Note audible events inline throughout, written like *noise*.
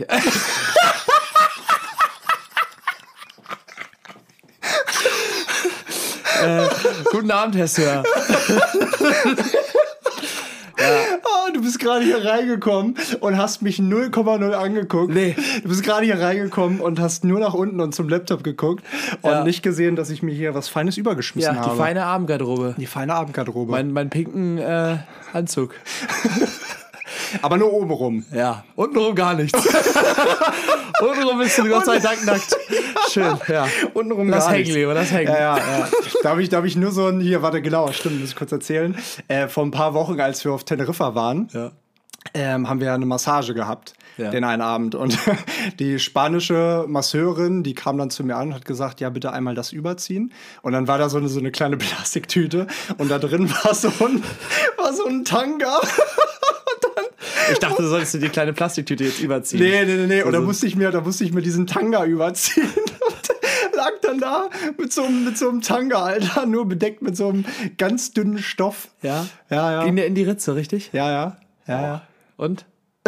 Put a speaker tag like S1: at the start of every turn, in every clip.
S1: *laughs* äh, guten Abend, Herr Sir.
S2: Ah, du bist gerade hier reingekommen und hast mich 0,0 angeguckt.
S1: Nee.
S2: Du bist gerade hier reingekommen und hast nur nach unten und zum Laptop geguckt und
S1: Ja.
S2: nicht gesehen, dass ich mir hier was Feines übergeschmissen
S1: Ja,
S2: habe.
S1: die feine Abendgarderobe.
S2: die feine Abendgarderobe.
S1: Mein, mein pinken äh, Anzug. *laughs*
S2: Aber nur oben rum.
S1: Ja. Untenrum gar nichts. *laughs* Untenrum bist du Gott sei Dank nackt. Schön, ja.
S2: Untenrum
S1: Das
S2: gar
S1: hängen,
S2: nichts.
S1: Leo, das hängen.
S2: Ja, ja, ja. Da habe ich, da hab ich nur so ein, hier, warte, genau, stimmt, muss ich kurz erzählen. Äh, vor ein paar Wochen, als wir auf Teneriffa waren,
S1: Ja.
S2: ähm, haben wir eine Massage gehabt,
S1: Ja.
S2: den einen Abend. Und *laughs* die spanische Masseurin, die kam dann zu mir an und hat gesagt, ja, bitte einmal das überziehen. Und dann war da so eine, so eine kleine *laughs* Plastiktüte und da drin war so ein, war so ein Tanga.
S1: Ich dachte, du solltest dir die kleine Plastiktüte jetzt überziehen.
S2: Nee, nee, nee, nee. Und da
S1: Also-
S2: musste ich mir, da musste ich mir diesen Tanga überziehen. *laughs* Und lag dann da mit so, einem, mit so einem Tanga, Alter, nur bedeckt mit so einem ganz dünnen Stoff.
S1: Ja?
S2: Ja, ja.
S1: Ging der in die Ritze, richtig?
S2: Ja, ja. Ja, ja.
S1: Und? *laughs*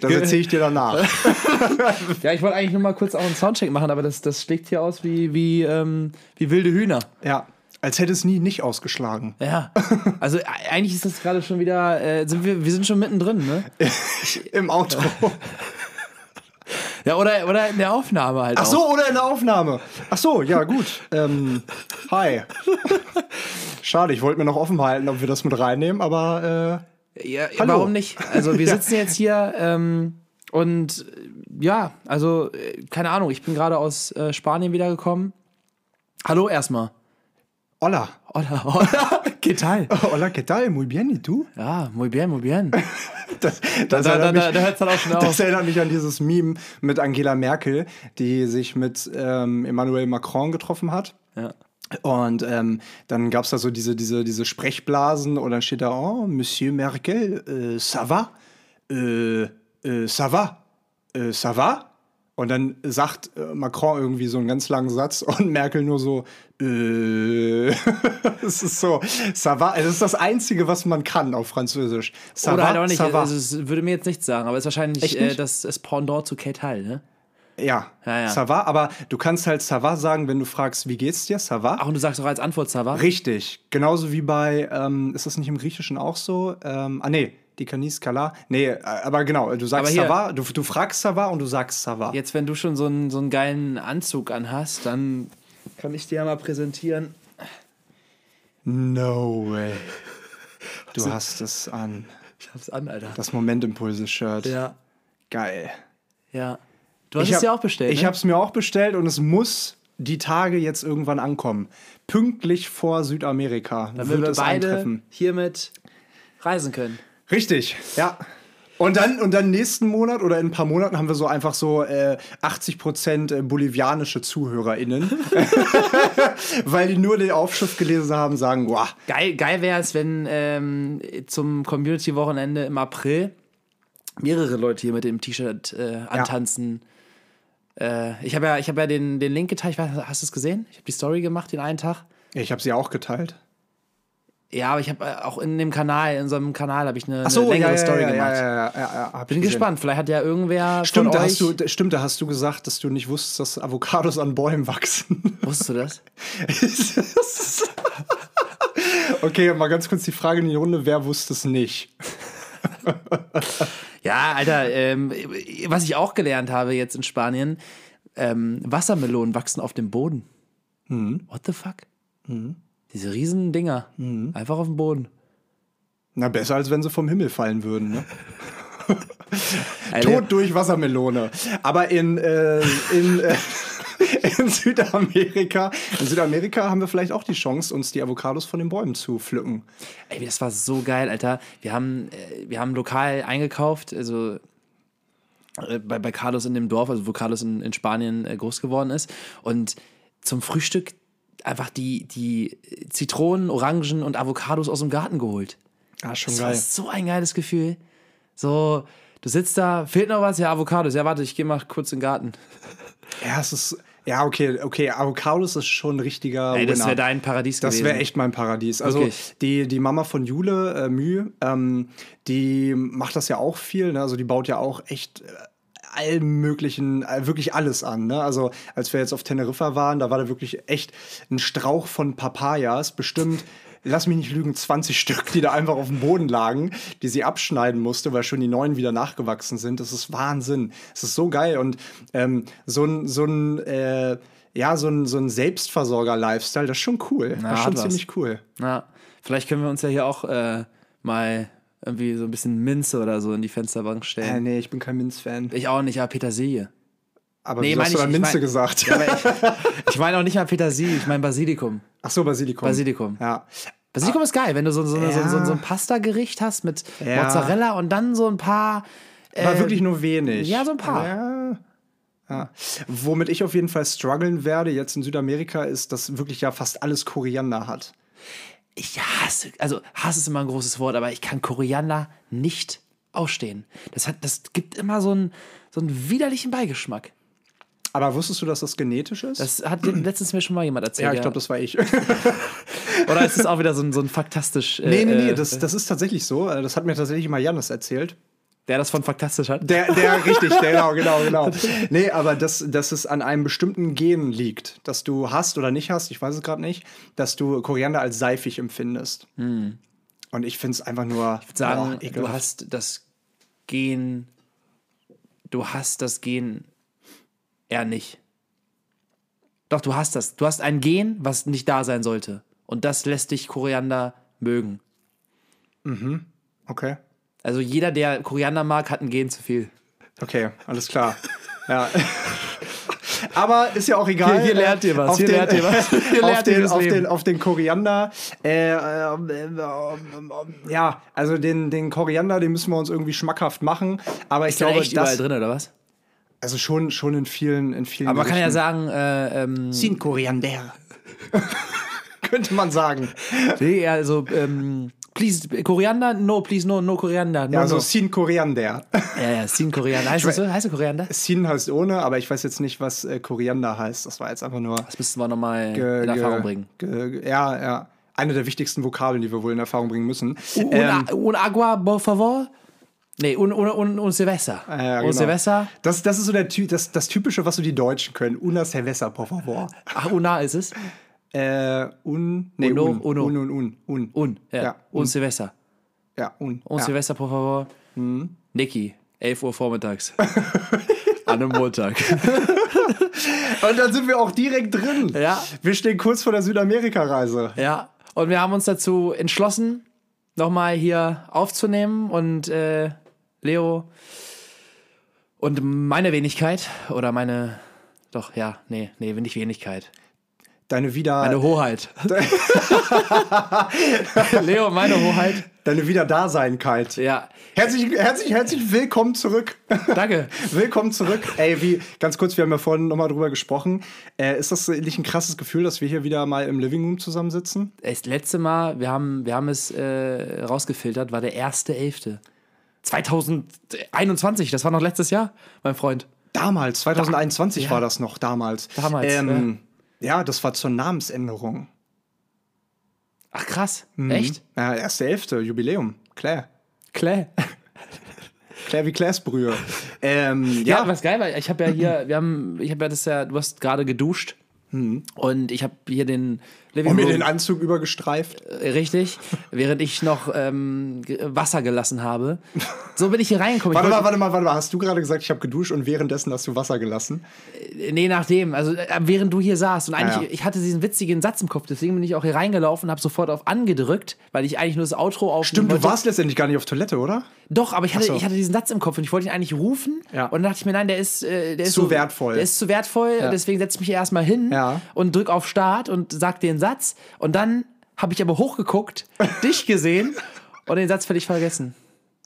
S2: Das erzähle ich dir danach. *laughs*
S1: Ja, ich wollte eigentlich nur mal kurz auch einen Soundcheck machen, aber das, das schlägt hier aus wie, wie, ähm, wie wilde Hühner.
S2: Ja. Als hätte es nie nicht ausgeschlagen.
S1: Ja. Also e- eigentlich ist das gerade schon wieder, äh, sind wir, wir sind schon mittendrin, ne? *laughs*
S2: Im Outro.
S1: Ja, oder, oder in der Aufnahme halt
S2: Ach
S1: auch.
S2: so, oder in der Aufnahme. Ach so, ja, gut. Ähm, hi. Schade, ich wollte mir noch offen halten, ob wir das mit reinnehmen, aber
S1: Ja,
S2: Hallo.
S1: warum nicht? Also wir *laughs* sitzen jetzt hier ähm, und äh, ja, also äh, keine Ahnung, ich bin gerade aus äh, Spanien wiedergekommen. Hallo erstmal.
S2: Hola.
S1: Hola, hola, *laughs* ¿qué tal?
S2: Hola, ¿qué tal? Muy bien, ¿y tú?
S1: Ja, muy bien, muy bien.
S2: Das,
S1: Da,
S2: das,
S1: da, da, da,
S2: mich,
S1: da hört es dann auch schon
S2: das
S1: auf.
S2: erinnert mich an dieses Meme mit Angela Merkel, die sich mit ähm, Emmanuel Macron getroffen hat.
S1: Ja.
S2: Und ähm, dann gab es da so diese, diese, diese Sprechblasen und dann steht da, oh, Monsieur Merkel, äh, ça va? Äh, äh, ça va? Äh, ça va? Und dann sagt äh, Macron irgendwie so einen ganz langen Satz *laughs* und Merkel nur so, äh, *laughs* es ist so, ça va, es ist das Einzige, was man kann auf Französisch. Ça
S1: Oder
S2: va,
S1: halt auch nicht,
S2: ça va.
S1: also es würde mir jetzt nichts sagen, aber es ist wahrscheinlich äh, das, das Pendant zu Kate Hall, ne?
S2: Ja,
S1: Ja, ja.
S2: ça va, aber du kannst halt ça va sagen, wenn du fragst, wie geht's dir, ça va?
S1: Ach, und du sagst auch als Antwort Sava?
S2: Richtig, genauso wie bei, ähm, ist das nicht im Griechischen auch so? Ähm, ah nee, die Canis Kala. Nee, äh, aber genau, du sagst
S1: hier-
S2: ça va, du, du fragst ça va und du sagst ça va.
S1: Jetzt, wenn du schon so einen, so einen geilen Anzug anhast, dann kann ich dir ja mal präsentieren.
S2: No way. Du hast es an.
S1: Ich hab's an, Alter.
S2: Das Momentimpulse-Shirt.
S1: Ja,
S2: Geil.
S1: ja. Du hast
S2: Ich
S1: es
S2: hab-
S1: ja auch bestellt.
S2: Ich
S1: ne?
S2: habe es mir auch bestellt und es muss die Tage jetzt irgendwann ankommen. Pünktlich vor Südamerika
S1: Damit
S2: wird
S1: wir beide
S2: eintreffen.
S1: hiermit reisen können.
S2: Richtig, ja. Und dann, und dann nächsten Monat oder in ein paar Monaten haben wir so einfach so äh, 80% äh, bolivianische ZuhörerInnen. *laughs* Weil die nur die Aufschrift gelesen haben, sagen, wow,
S1: Geil, geil wäre es, wenn ähm, zum Community-Wochenende im April mehrere Leute hier mit dem T-Shirt äh, antanzen. Äh, ich habe ja, ich hab ja den, den Link geteilt. Ich weiß, hast du es gesehen? Ich habe die Story gemacht den einen Tag.
S2: ich habe sie auch geteilt.
S1: Ja, aber ich habe äh, auch in dem Kanal, in unserem Kanal, habe ich eine,
S2: so,
S1: eine längere
S2: ja,
S1: Story
S2: ja,
S1: gemacht.
S2: Ja, ja, ja,
S1: Bin gespannt. Vielleicht hat ja irgendwer
S2: Stimmt, da hast du, stimmt, da hast du gesagt, dass du nicht wusstest, dass Avocados an Bäumen wachsen. *laughs*
S1: Wusstest du das? *laughs*
S2: okay, mal ganz kurz die Frage in die Runde, wer wusste es nicht? *laughs*
S1: Ja, Alter, ähm, was ich auch gelernt habe jetzt in Spanien, ähm, Wassermelonen wachsen auf dem Boden.
S2: Mhm.
S1: What the fuck? Diese riesen Dinger. Einfach auf dem Boden.
S2: Na, besser als wenn sie vom Himmel fallen würden, ne? *laughs*
S1: Alter,
S2: Tod durch Wassermelone. Aber in, äh, in, äh, *laughs* in Südamerika, in Südamerika haben wir vielleicht auch die Chance, uns die Avocados von den Bäumen zu pflücken.
S1: Ey, das war so geil, Alter. Wir haben, äh, wir haben lokal eingekauft, also äh, bei, bei Carlos in dem Dorf, also wo Carlos in, in Spanien äh, groß geworden ist. Und zum Frühstück einfach die, die Zitronen, Orangen und Avocados aus dem Garten geholt.
S2: Ah, schon
S1: Das war so ein geiles Gefühl. So, du sitzt da, fehlt noch was? Ja, Avocados. Ja, warte, ich gehe mal kurz in den Garten. *laughs*
S2: Ja, es ist, Ja, okay, okay. Avocados ist schon ein richtiger
S1: Ey, das wäre dein Paradies
S2: Das
S1: gewesen.
S2: wäre echt mein Paradies. Also
S1: Wirklich.
S2: die, die Mama von Jule, äh, Mühe, ähm, die macht das ja auch viel. Ne? Also die baut ja auch echt äh, allen möglichen, wirklich alles an. Ne? Also als wir jetzt auf Teneriffa waren, da war da wirklich echt ein Strauch von Papayas, bestimmt. Lass mich nicht lügen, 20 Stück, die da einfach auf dem Boden lagen, die sie abschneiden musste, weil schon die neuen wieder nachgewachsen sind. Das ist Wahnsinn. Das ist so geil. Und ähm, so ein, so ein äh, ja, so ein, so ein Selbstversorger-Lifestyle, das ist schon cool. das ist schon
S1: was.
S2: ziemlich cool.
S1: Ja, vielleicht können wir uns ja hier auch äh, mal irgendwie so ein bisschen Minze oder so in die Fensterbank
S2: Äh,
S1: stellen.
S2: nee, ich bin kein Minz-Fan.
S1: Ich auch nicht, aber Petersilie.
S2: Aber
S1: Nee,
S2: hast du
S1: ich-
S2: dann
S1: ich
S2: Minze
S1: mein-
S2: gesagt?
S1: Ja, *laughs* ich ich meine auch nicht mal Petersilie, ich meine Basilikum.
S2: Ach so, Basilikum.
S1: Basilikum.
S2: Ja.
S1: Basilikum ist geil, wenn du so, so, eine- so, so, so ein Pasta-Gericht hast mit
S2: Ja.
S1: Mozzarella und dann so ein paar.
S2: War
S1: äh,
S2: wirklich nur wenig.
S1: ja, so ein paar.
S2: Ja. Ja. Womit ich auf jeden Fall strugglen werde jetzt in Südamerika, ist, dass wirklich ja fast alles Koriander hat.
S1: Ich hasse, also Hass ist immer ein großes Wort, aber ich kann Koriander nicht ausstehen. Das, hat, das gibt immer so einen, so einen widerlichen Beigeschmack.
S2: Aber wusstest du, dass das genetisch ist?
S1: Das hat *clears throat* letztens mir schon mal jemand erzählt.
S2: ja, ich glaube, das war ich. *laughs*
S1: Oder ist es auch wieder so ein, so ein faktastisch. Äh,
S2: nee, nee, nee,
S1: äh,
S2: das, das ist tatsächlich so. Äh, Das hat mir tatsächlich mal Janis erzählt.
S1: Der das von faktastisch hat.
S2: Der, der, *laughs* richtig, der, genau, genau, genau. Nee, aber dass, dass es an einem bestimmten Gen liegt, dass du hast oder nicht hast, ich weiß es gerade nicht, dass du Koriander als seifig empfindest. Und ich finde es einfach nur
S1: sagen,
S2: boah,
S1: du hast das Gen, du hast das Gen eher nicht. Doch, du hast das. Du hast ein Gen, was nicht da sein sollte. Und das lässt dich Koriander mögen.
S2: Okay.
S1: Also jeder, der Koriander mag, hat ein Gen zu viel.
S2: Okay, alles klar. ja. *laughs* Aber ist ja auch egal.
S1: Hier- hier lernt ihr was,
S2: Auf
S1: hier
S2: den,
S1: lernt ihr was. *laughs* Hier
S2: auf,
S1: lernt ihr
S2: den,
S1: fürs
S2: auf,
S1: Leben.
S2: den, auf den Koriander. Äh, äh, äh, äh, ja, also den, den Koriander, den müssen wir uns irgendwie schmackhaft machen. Aber ich
S1: Ist
S2: glaube,
S1: echt überall
S2: das,
S1: drin, oder was?
S2: also schon, schon in vielen, in vielen.
S1: Aber man kann ja sagen, äh, ähm,
S2: Sin Koriander. *laughs* Könnte man sagen.
S1: nee, also, ähm, please, Koriander? No, please, no, no Koriander. No,
S2: Ja, also
S1: no.
S2: Sin Koriander.
S1: Ja, ja, Sin Koriander. Heißt das so? Heißt das Koriander?
S2: Sin heißt ohne, aber ich weiß jetzt nicht, was äh, Koriander heißt. Das war jetzt einfach nur.
S1: Das müssten wir nochmal in Erfahrung
S2: ge-
S1: bringen.
S2: ge- ge- ja, ja. Eine der wichtigsten Vokabeln, die wir wohl in Erfahrung bringen müssen.
S1: Un,
S2: Ähm,
S1: un agua, por favor? Nee, un, un, un, un Silvester.
S2: Ah, ja,
S1: un
S2: genau.
S1: Silvester.
S2: Das, das ist so der das, das Typische, was so die Deutschen können. Una cerveza, por favor.
S1: Ach, una ist es?
S2: Äh, un, nee,
S1: Uno,
S2: un,
S1: uno.
S2: un, un, un, un.
S1: Un, ja.
S2: Ja,
S1: un,
S2: un.
S1: Silvester.
S2: Ja, un.
S1: Un
S2: ja. Mhm.
S1: Silvester, por favor. Niki, 11 Uhr vormittags. *laughs* An einem Montag.
S2: Und dann sind wir auch direkt drin.
S1: Ja.
S2: Wir stehen kurz vor der Südamerika-Reise.
S1: ja. Und wir haben uns dazu entschlossen, nochmal hier aufzunehmen und äh, Leo und meine Wenigkeit oder meine, doch, ja, nee, nee, nicht Wenigkeit.
S2: Deine wieder,
S1: Meine Hoheit. *laughs* Leo, meine Hoheit.
S2: deine Wiederdaseinkeit.
S1: Ja,
S2: Herzlich, herzlich, herzlich willkommen zurück.
S1: danke. *laughs*
S2: willkommen zurück. Ey, wie, ganz kurz, wir haben ja vorhin nochmal drüber gesprochen. Äh, ist das nicht ein krasses Gefühl, dass wir hier wieder mal im Living Room zusammensitzen?
S1: Das letzte Mal, wir haben, wir haben es äh, rausgefiltert, war der 1.11. 2021, das war noch letztes Jahr, mein Freund.
S2: Damals, 2021
S1: Ja.
S2: war das noch, damals.
S1: Damals,
S2: Ähm, ja. Das war zur Namensänderung.
S1: Ach krass,
S2: Mhm.
S1: echt?
S2: Ja, erste Elfte, Jubiläum. Claire.
S1: Claire.
S2: Claire wie Claires Brühe. ähm,
S1: Ja,
S2: ja,
S1: was geil war, ich habe ja hier, wir haben, ich habe ja das ja, du hast gerade geduscht und ich habe hier den Living
S2: und mir den Anzug übergestreift.
S1: Äh, Richtig, während ich noch ähm, ge- Wasser gelassen habe. So bin ich hier reingekommen.
S2: Warte mal, warte mal, warte mal. Hast du gerade gesagt, ich habe geduscht und währenddessen hast du Wasser gelassen?
S1: Nee, nachdem. Also äh, während du hier saßt. Und eigentlich,
S2: Ah, ja.
S1: ich hatte diesen witzigen Satz im Kopf, deswegen bin ich auch hier reingelaufen und habe sofort auf angedrückt, weil ich eigentlich nur das Outro auf.
S2: Stimmt, du warst letztendlich gar nicht auf Toilette, oder?
S1: Doch, aber ich hatte,
S2: so.
S1: ich hatte diesen Satz im Kopf und ich wollte ihn eigentlich rufen.
S2: Ja.
S1: Und dann dachte ich mir, nein, der ist, äh, der ist
S2: Zu
S1: so,
S2: wertvoll.
S1: Der ist zu wertvoll. Deswegen setze ich mich erstmal hin und drück auf Start und sag den Satz. Und dann habe ich aber hochgeguckt, *laughs* dich gesehen und den Satz völlig vergessen.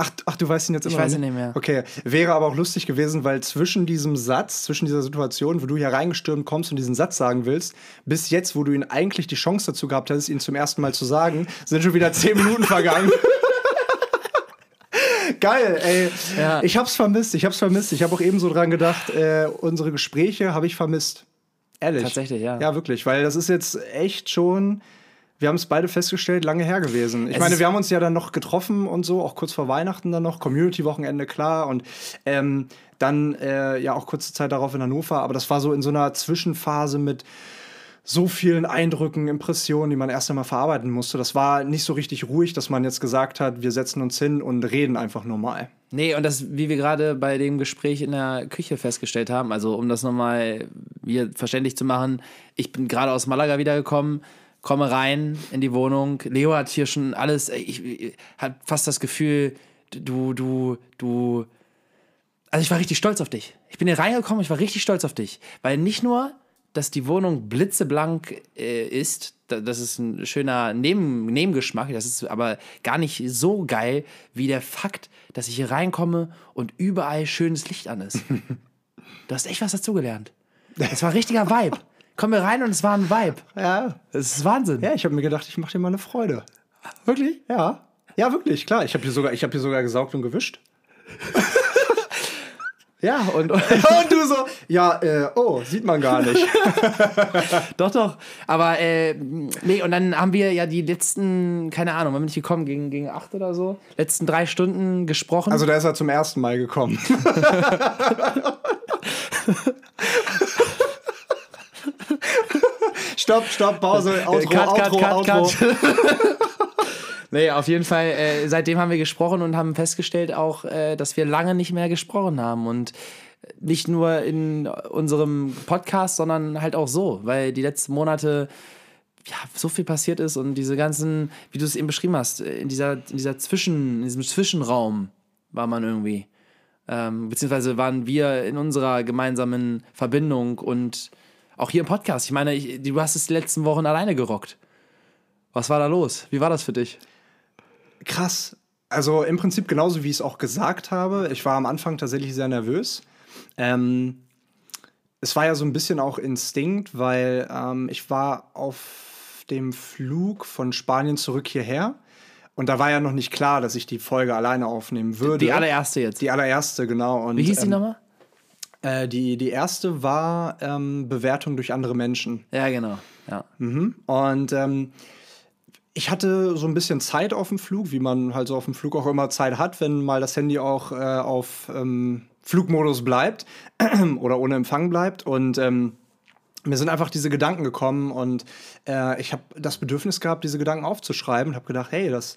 S2: Ach, ach, du weißt ihn jetzt immer
S1: weiß
S2: noch
S1: ihn nicht mehr.
S2: Okay, wäre aber auch lustig gewesen, weil zwischen diesem Satz, zwischen dieser Situation, wo du hier reingestürmt kommst und diesen Satz sagen willst, bis jetzt, wo du ihn eigentlich die Chance dazu gehabt hättest, ihn zum ersten Mal zu sagen, sind schon wieder zehn Minuten vergangen. *laughs* Geil, ey.
S1: Ja.
S2: Ich hab's vermisst, ich hab's vermisst. Ich habe auch eben so dran gedacht, äh, unsere Gespräche habe ich vermisst. Ehrlich.
S1: Tatsächlich, ja.
S2: Ja, wirklich, weil das ist jetzt echt schon. Wir haben es beide festgestellt, lange her gewesen. Ich
S1: Es
S2: meine, wir haben uns ja dann noch getroffen und so, auch kurz vor Weihnachten dann noch, Community-Wochenende, klar. Und ähm, dann äh, ja auch kurze Zeit darauf in Hannover. Aber das war so in so einer Zwischenphase mit so vielen Eindrücken, Impressionen, die man erst einmal verarbeiten musste. Das war nicht so richtig ruhig, dass man jetzt gesagt hat, wir setzen uns hin und reden einfach normal.
S1: Nee, und das, wie wir gerade bei dem Gespräch in der Küche festgestellt haben, also um das nochmal hier verständlich zu machen, ich bin gerade aus Malaga wiedergekommen, komme rein in die Wohnung. Leo hat hier schon alles, ich, ich hat fast das Gefühl, du, du, du. Also ich war richtig stolz auf dich. Ich bin hier reingekommen, ich war richtig stolz auf dich. Weil nicht nur, dass die Wohnung blitzeblank äh, ist, da- das ist ein schöner Neben Nebengeschmack, das ist aber gar nicht so geil wie der Fakt, dass ich hier reinkomme und überall schönes Licht an ist. *laughs* Du hast echt was dazugelernt. Das war ein richtiger Vibe. Komm hier rein und es war ein Vibe.
S2: Ja,
S1: Das ist Wahnsinn.
S2: ja ich habe mir gedacht, ich mache dir mal eine Freude.
S1: Wirklich?
S2: Ja. Ja, wirklich, klar. Ich habe hier, sogar- ich hab hier sogar gesaugt und gewischt. *laughs*
S1: Ja, und, *laughs* und
S2: Und du so, ja, äh, oh, sieht man gar nicht. *laughs*
S1: Doch, doch. Aber äh, nee, und dann haben wir ja die letzten, keine Ahnung, wann bin ich gekommen? Gegen, gegen acht oder so? Letzten drei Stunden gesprochen.
S2: Also da ist er zum ersten Mal gekommen. *laughs* stopp, stopp, Pause, Outro,
S1: Cut, cut,
S2: Outro,
S1: cut,
S2: Outro.
S1: Nee, auf jeden Fall, äh, seitdem haben wir gesprochen und haben festgestellt auch, äh, dass wir lange nicht mehr gesprochen haben. Und nicht nur in unserem Podcast, sondern halt auch so, weil die letzten Monate ja, so viel passiert ist und diese ganzen, wie du es eben beschrieben hast, in dieser, in dieser Zwischen, in diesem Zwischenraum war man irgendwie. Ähm, beziehungsweise waren wir in unserer gemeinsamen Verbindung und auch hier im Podcast. Ich meine, ich, du hast es die letzten Wochen alleine gerockt. Was war da los? Wie war das für dich?
S2: Krass. Also im Prinzip genauso, wie ich es auch gesagt habe. Ich war am Anfang tatsächlich sehr nervös. Ähm, es war ja so ein bisschen auch Instinkt, weil ähm, ich war auf dem Flug von Spanien zurück hierher. Und da war ja noch nicht klar, dass ich die Folge alleine aufnehmen würde.
S1: Die allererste jetzt.
S2: Die allererste, genau. Und,
S1: Wie hieß die
S2: ähm,
S1: nochmal?
S2: Äh, die, die erste war ähm, Bewertung durch andere Menschen.
S1: Ja, genau. Ja.
S2: Und ähm, ich hatte so ein bisschen Zeit auf dem Flug, wie man halt so auf dem Flug auch immer Zeit hat, wenn mal das Handy auch äh, auf ähm, Flugmodus bleibt *clears throat* oder ohne Empfang bleibt. Und ähm, mir sind einfach diese Gedanken gekommen und äh, ich habe das Bedürfnis gehabt, diese Gedanken aufzuschreiben und habe gedacht, hey, das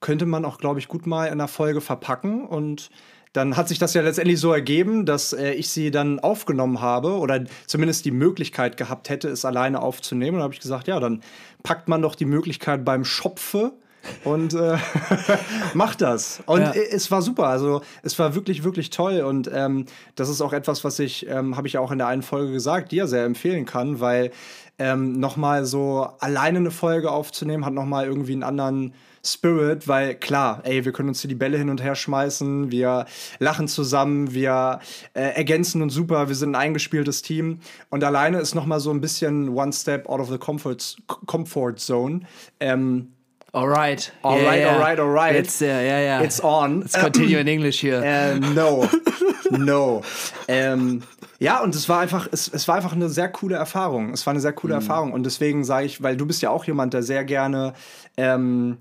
S2: könnte man auch, glaube ich, gut mal in einer Folge verpacken. Und dann hat sich das ja letztendlich so ergeben, dass äh, ich sie dann aufgenommen habe oder zumindest die Möglichkeit gehabt hätte, es alleine aufzunehmen. Und da habe ich gesagt, ja, dann packt man doch die Möglichkeit beim Schopfe und äh, *laughs* macht das. Und
S1: Ja.
S2: äh, es war super. Also es war wirklich, wirklich toll. Und ähm, das ist auch etwas, was ich, ähm, habe ich ja auch in der einen Folge gesagt, dir sehr empfehlen kann, weil ähm, nochmal so alleine eine Folge aufzunehmen, hat nochmal irgendwie einen anderen Spirit, weil klar, ey, wir können uns hier die Bälle hin und her schmeißen, wir lachen zusammen, wir äh, ergänzen uns super, wir sind ein eingespieltes Team und alleine ist noch mal so ein bisschen one step out of the comfort, comfort zone. Ähm,
S1: Alright.
S2: Alright, alright, alright.
S1: Jetzt, ja, ja, ja.
S2: it's on.
S1: Let's continue *clears throat* in English here.
S2: Äh, no, no. ähm, ja, und es war einfach, es, es war einfach eine sehr coole Erfahrung. Es war eine sehr coole Erfahrung. Und deswegen sage ich, weil du bist ja auch jemand, der sehr gerne ähm,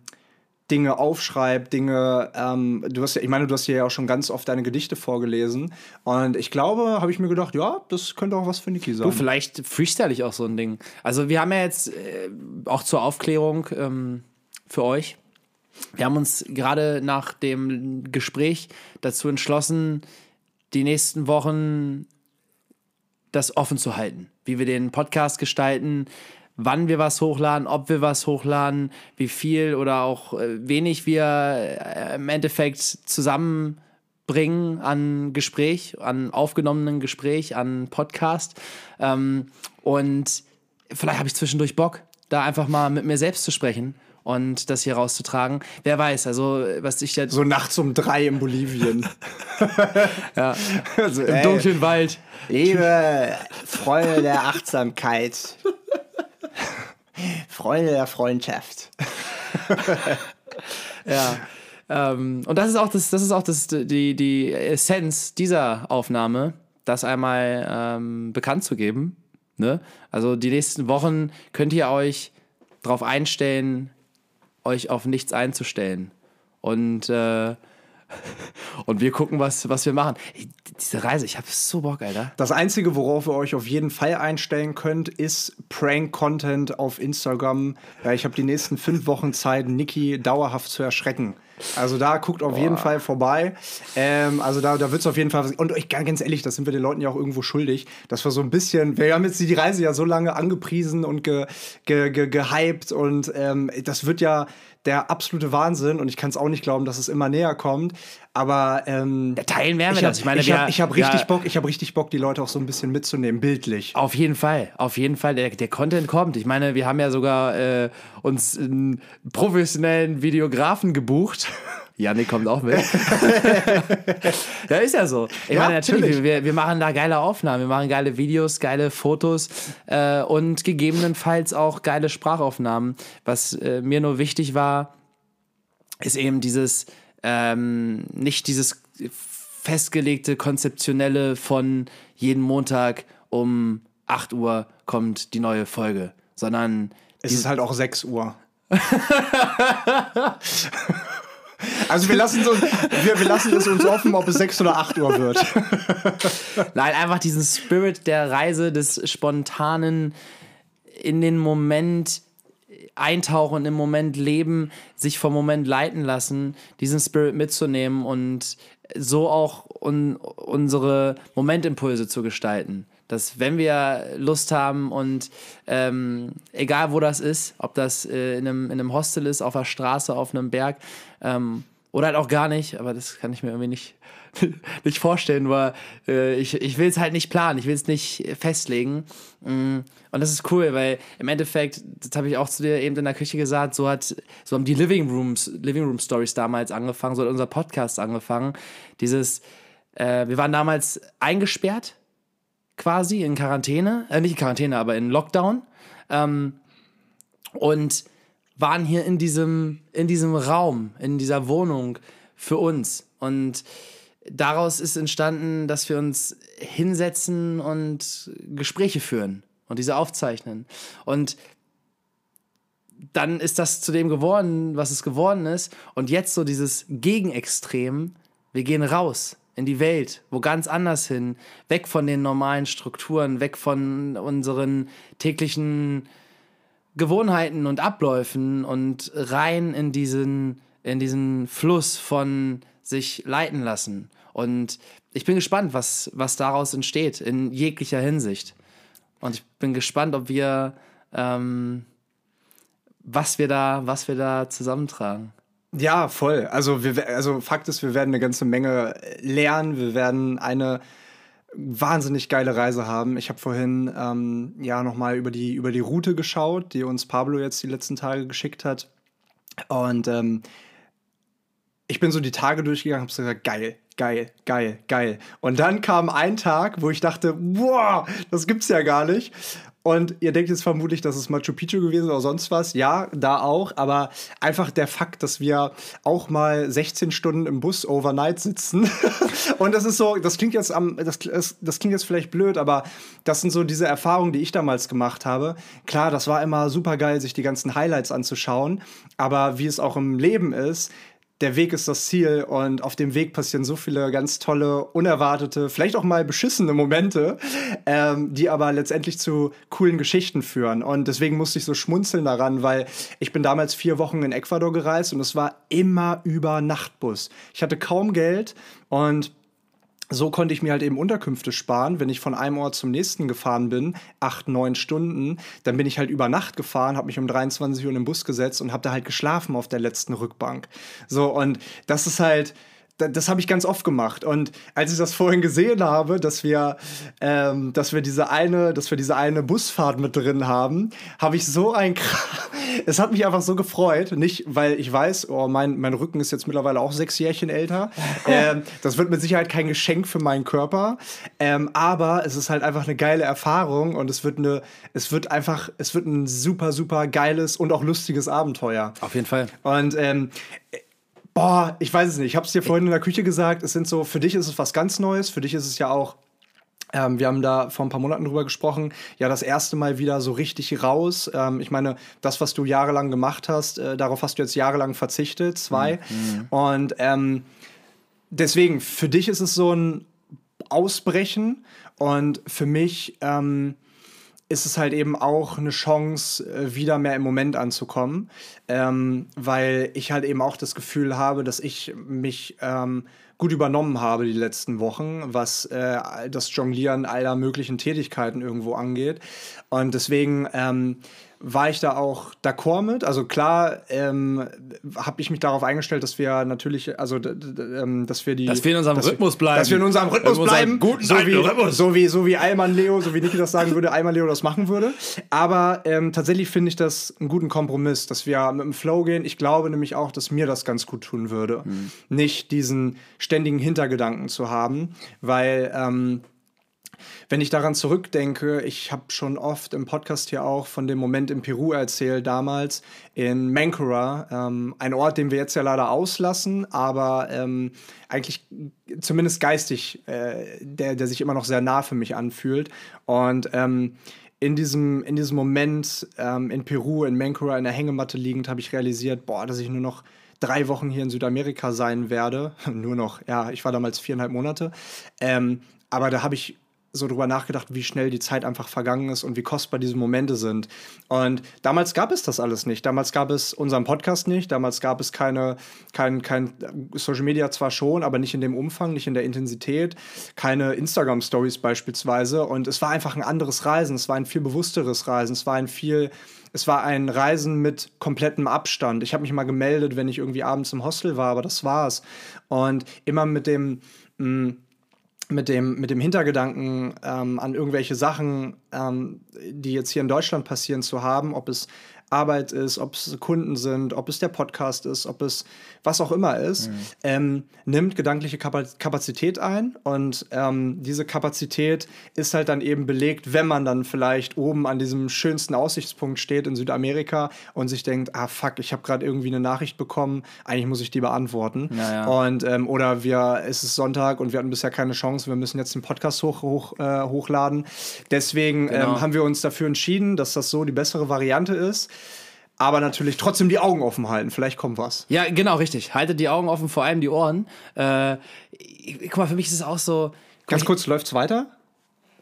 S2: Dinge aufschreibt, Dinge, ähm, du hast ja, ich meine, du hast ja auch schon ganz oft deine Gedichte vorgelesen. Und ich glaube, habe ich mir gedacht, ja, das könnte auch was für Niki sein.
S1: Du, vielleicht freestyle ich auch so ein Ding. Also wir haben ja jetzt äh, auch zur Aufklärung ähm, für euch. Wir haben uns gerade nach dem Gespräch dazu entschlossen, die nächsten Wochen das offen zu halten, wie wir den Podcast gestalten, wann wir was hochladen, ob wir was hochladen, wie viel oder auch äh, wenig wir äh, im Endeffekt zusammenbringen an Gespräch, an aufgenommenen Gespräch, an Podcast. Ähm, und vielleicht habe ich zwischendurch Bock, da einfach mal mit mir selbst zu sprechen und das hier rauszutragen. Wer weiß, also was ich jetzt
S2: so nachts um drei in Bolivien. *laughs*
S1: ja,
S2: also,
S1: im dunklen Wald.
S2: Liebe Freunde der Achtsamkeit, *laughs* Freunde der Freundschaft. *laughs*
S1: Ja. Ähm, und das ist auch das, das ist auch das, die, die Essenz dieser Aufnahme, das einmal ähm, bekannt zu geben. Ne? Also die nächsten Wochen könnt ihr euch darauf einstellen, euch auf nichts einzustellen. Und, äh, *laughs* und wir gucken, was, was wir machen. Diese Reise, ich habe so Bock, Alter.
S2: Das Einzige, worauf ihr euch auf jeden Fall einstellen könnt, ist Prank-Content auf Instagram. Ja, ich habe die nächsten fünf Wochen Zeit, Niki dauerhaft zu erschrecken. Also da guckt auf Boah. jeden Fall vorbei. Ähm, also da, da wird es auf jeden Fall was. Und euch ganz ehrlich, das sind wir den Leuten ja auch irgendwo schuldig, dass wir so ein bisschen, wir haben jetzt die Reise ja so lange angepriesen und ge, ge, ge, gehypt und ähm, das wird ja der absolute Wahnsinn und ich kann es auch nicht glauben, dass es immer näher kommt. Aber ähm,
S1: teilen werden wir
S2: ich hab,
S1: das.
S2: Ich meine, ich habe hab richtig ja, Bock, ich habe richtig Bock, die Leute auch so ein bisschen mitzunehmen, bildlich.
S1: Auf jeden Fall, auf jeden Fall. Der, der Content kommt. Ich meine, wir haben ja sogar äh, uns einen professionellen Videografen gebucht. *laughs* Janik kommt auch mit. *laughs* ja, ist ja so. Ich ja, meine, natürlich, natürlich. Wir, wir machen da geile Aufnahmen, wir machen geile Videos, geile Fotos äh, und gegebenenfalls auch geile Sprachaufnahmen. Was äh, mir nur wichtig war, ist eben dieses, ähm, nicht dieses festgelegte, konzeptionelle von jeden Montag um 8 Uhr kommt die neue Folge, sondern.
S2: Es ist halt auch 6 Uhr. *laughs* Also wir lassen, so, wir, wir, lassen es uns offen, ob es 6 oder 8 Uhr wird.
S1: Nein, einfach diesen Spirit der Reise, des spontanen in den Moment eintauchen, im Moment leben, sich vom Moment leiten lassen, diesen Spirit mitzunehmen und so auch un unsere Momentimpulse zu gestalten dass wenn wir Lust haben und ähm, egal wo das ist, ob das äh, in, einem, in einem Hostel ist, auf der Straße, auf einem Berg ähm, oder halt auch gar nicht, aber das kann ich mir irgendwie nicht, *laughs* nicht vorstellen, weil äh, ich, ich will es halt nicht planen, ich will es nicht festlegen. Mm, und das ist cool, weil im Endeffekt, das habe ich auch zu dir eben in der Küche gesagt, so hat, so haben die Living Rooms, Living Room Stories damals angefangen, so hat unser Podcast angefangen. Dieses, äh, wir waren damals eingesperrt quasi in Quarantäne, äh, nicht in Quarantäne, aber in Lockdown. Ähm, und waren hier in diesem, in diesem Raum, in dieser Wohnung für uns. Und daraus ist entstanden, dass wir uns hinsetzen und Gespräche führen und diese aufzeichnen. Und dann ist das zu dem geworden, was es geworden ist. Und jetzt so dieses Gegenextrem, wir gehen raus in die Welt, wo ganz anders hin, weg von den normalen Strukturen, weg von unseren täglichen Gewohnheiten und Abläufen und rein in diesen, in diesen Fluss von sich leiten lassen. Und ich bin gespannt, was, was daraus entsteht, in jeglicher Hinsicht. Und ich bin gespannt, ob wir, ähm, was wir da, was wir da zusammentragen.
S2: Ja, voll. Also, wir, also Fakt ist, wir werden eine ganze Menge lernen. Wir werden eine wahnsinnig geile Reise haben. Ich habe vorhin ähm, ja nochmal über die, über die Route geschaut, die uns Pablo jetzt die letzten Tage geschickt hat. Und ähm, ich bin so die Tage durchgegangen und habe gesagt, geil, geil, geil, geil. Und dann kam ein Tag, wo ich dachte, boah, das gibt's ja gar nicht. Und ihr denkt jetzt vermutlich, dass es Machu Picchu gewesen oder sonst was. Ja, da auch. Aber einfach der Fakt, dass wir auch mal 16 Stunden im Bus overnight sitzen. *laughs* und das ist so, das klingt jetzt am, das, das klingt jetzt vielleicht blöd, aber das sind so diese Erfahrungen, die ich damals gemacht habe. Klar, das war immer super geil, sich die ganzen Highlights anzuschauen. Aber wie es auch im Leben ist, der Weg ist das Ziel und auf dem Weg passieren so viele ganz tolle, unerwartete, vielleicht auch mal beschissene Momente, ähm, die aber letztendlich zu coolen Geschichten führen. Und deswegen musste ich so schmunzeln daran, weil ich bin damals vier Wochen in Ecuador gereist und es war immer über Nachtbus. Ich hatte kaum Geld und so konnte ich mir halt eben Unterkünfte sparen, wenn ich von einem Ort zum nächsten gefahren bin, acht, neun Stunden, dann bin ich halt über Nacht gefahren, habe mich um 23 Uhr in den Bus gesetzt und habe da halt geschlafen auf der letzten Rückbank. So, und das ist halt, das habe ich ganz oft gemacht. Und als ich das vorhin gesehen habe, dass wir, ähm, dass wir diese eine, dass wir diese eine Busfahrt mit drin haben, habe ich so ein, *laughs* es hat mich einfach so gefreut. Nicht, weil ich weiß, oh, mein, mein Rücken ist jetzt mittlerweile auch sechs Jährchen älter. *laughs* ähm, das wird mit Sicherheit kein Geschenk für meinen Körper. Ähm, aber es ist halt einfach eine geile Erfahrung und es wird eine, es wird einfach, es wird ein super, super geiles und auch lustiges Abenteuer.
S1: Auf jeden Fall.
S2: Und ähm, Boah, ich weiß es nicht. Ich habe es dir vorhin in der Küche gesagt. Es sind so, für dich ist es was ganz Neues. Für dich ist es ja auch Ähm, wir haben da vor ein paar Monaten drüber gesprochen. Ja, das erste Mal wieder so richtig raus. Ähm, ich meine, das, was du jahrelang gemacht hast, äh, darauf hast du jetzt jahrelang verzichtet, zwei. Mhm. Und ähm, deswegen, für dich ist es so ein Ausbrechen und für mich ähm, ist es halt eben auch eine Chance, äh, wieder mehr im Moment anzukommen, ähm, weil ich halt eben auch das Gefühl habe, dass ich mich ähm, gut übernommen habe die letzten Wochen, was äh, das Jonglieren aller möglichen Tätigkeiten irgendwo angeht. Und deswegen ähm, war ich da auch d'accord mit. Also klar ähm, habe ich mich darauf eingestellt, dass wir natürlich, also ähm, dass wir die,
S1: dass wir in unserem Rhythmus bleiben,
S2: dass wir in unserem Rhythmus in bleiben,
S1: guten
S2: so wie, Rhythmus. so wie so wie Alman Leo, so wie Niki das sagen würde, Alman Leo das machen würde. Aber ähm, tatsächlich finde ich das einen guten Kompromiss, dass wir mit dem Flow gehen. Ich glaube nämlich auch, dass mir das ganz gut tun würde, mhm. nicht diesen ständigen Hintergedanken zu haben, weil ähm, wenn ich daran zurückdenke, ich habe schon oft im Podcast hier auch von dem Moment in Peru erzählt, damals in Mancora, ähm, ein Ort, den wir jetzt ja leider auslassen, aber ähm, eigentlich zumindest geistig, äh, der, der sich immer noch sehr nah für mich anfühlt. Und ähm, in diesem, in diesem Moment ähm, in Peru, in Mancora, in der Hängematte liegend, habe ich realisiert, boah, dass ich nur noch drei Wochen hier in Südamerika sein werde. *laughs* nur noch, ja, ich war damals viereinhalb Monate. Ähm, aber da habe ich so drüber nachgedacht, wie schnell die Zeit einfach vergangen ist und wie kostbar diese Momente sind. Und damals gab es das alles nicht. Damals gab es unseren Podcast nicht. Damals gab es keine, kein, kein Social Media zwar schon, aber nicht in dem Umfang, nicht in der Intensität, keine Instagram-Stories beispielsweise. Und es war einfach ein anderes Reisen. Es war ein viel bewussteres Reisen. Es war ein viel es war ein Reisen mit komplettem Abstand. Ich habe mich mal gemeldet, wenn ich irgendwie abends im Hostel war, aber das war's. Und immer mit dem mh, mm, mit dem, mit dem Hintergedanken ähm, an irgendwelche Sachen, ähm, die jetzt hier in Deutschland passieren, zu haben, ob es Arbeit ist, ob es Kunden sind, ob es der Podcast ist, ob es was auch immer ist, mhm. ähm, nimmt gedankliche Kapazität ein. Und ähm, diese Kapazität ist halt dann eben belegt, wenn man dann vielleicht oben an diesem schönsten Aussichtspunkt steht in Südamerika und sich denkt, ah fuck, ich habe gerade irgendwie eine Nachricht bekommen, eigentlich muss ich die beantworten. Ja, ja. Und ähm, oder wir, es ist Sonntag und wir hatten bisher keine Chance, wir müssen jetzt den Podcast hoch, hoch, äh, hochladen. Deswegen ähm, genau. haben wir uns dafür entschieden, dass das so die bessere Variante ist aber natürlich trotzdem die Augen offen halten. Vielleicht kommt was.
S1: Ja, genau, richtig. Haltet die Augen offen, vor allem die Ohren. Äh, guck mal, für mich ist es auch so.
S2: Ganz kurz, läuft's weiter?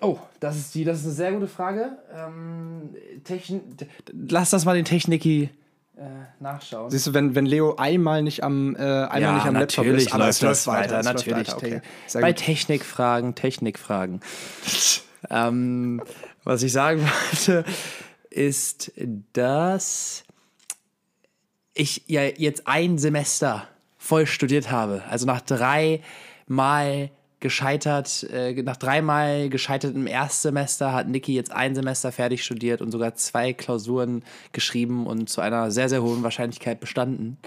S1: Oh, das ist, die, das ist eine sehr gute Frage. Ähm, Lass das mal den Techniki äh, nachschauen.
S2: Siehst du, wenn, wenn Leo einmal nicht am, äh, einmal
S1: ja,
S2: nicht am
S1: Laptop ist, aber es läuft weiter. weiter natürlich. Weiter. Okay. Bei Technikfragen, Technikfragen. *laughs* ähm, was ich sagen *laughs* wollte, ist, dass ich ja jetzt ein Semester voll studiert habe. Also nach dreimal gescheitert, äh, nach dreimal gescheitertem Erstsemester hat Niki jetzt ein Semester fertig studiert und sogar zwei Klausuren geschrieben und zu einer sehr, sehr hohen Wahrscheinlichkeit bestanden.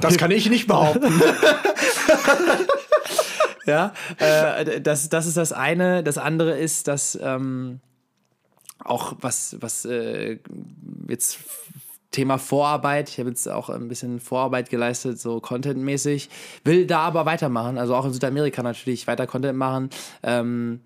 S2: Das kann ich nicht behaupten. *laughs*
S1: ja, äh, das, das ist das eine. Das andere ist, dass ähm, auch was, was äh, jetzt Thema Vorarbeit. Ich habe jetzt auch ein bisschen Vorarbeit geleistet, so contentmäßig. Will da aber weitermachen, also auch in Südamerika natürlich weiter Content machen. Ähm,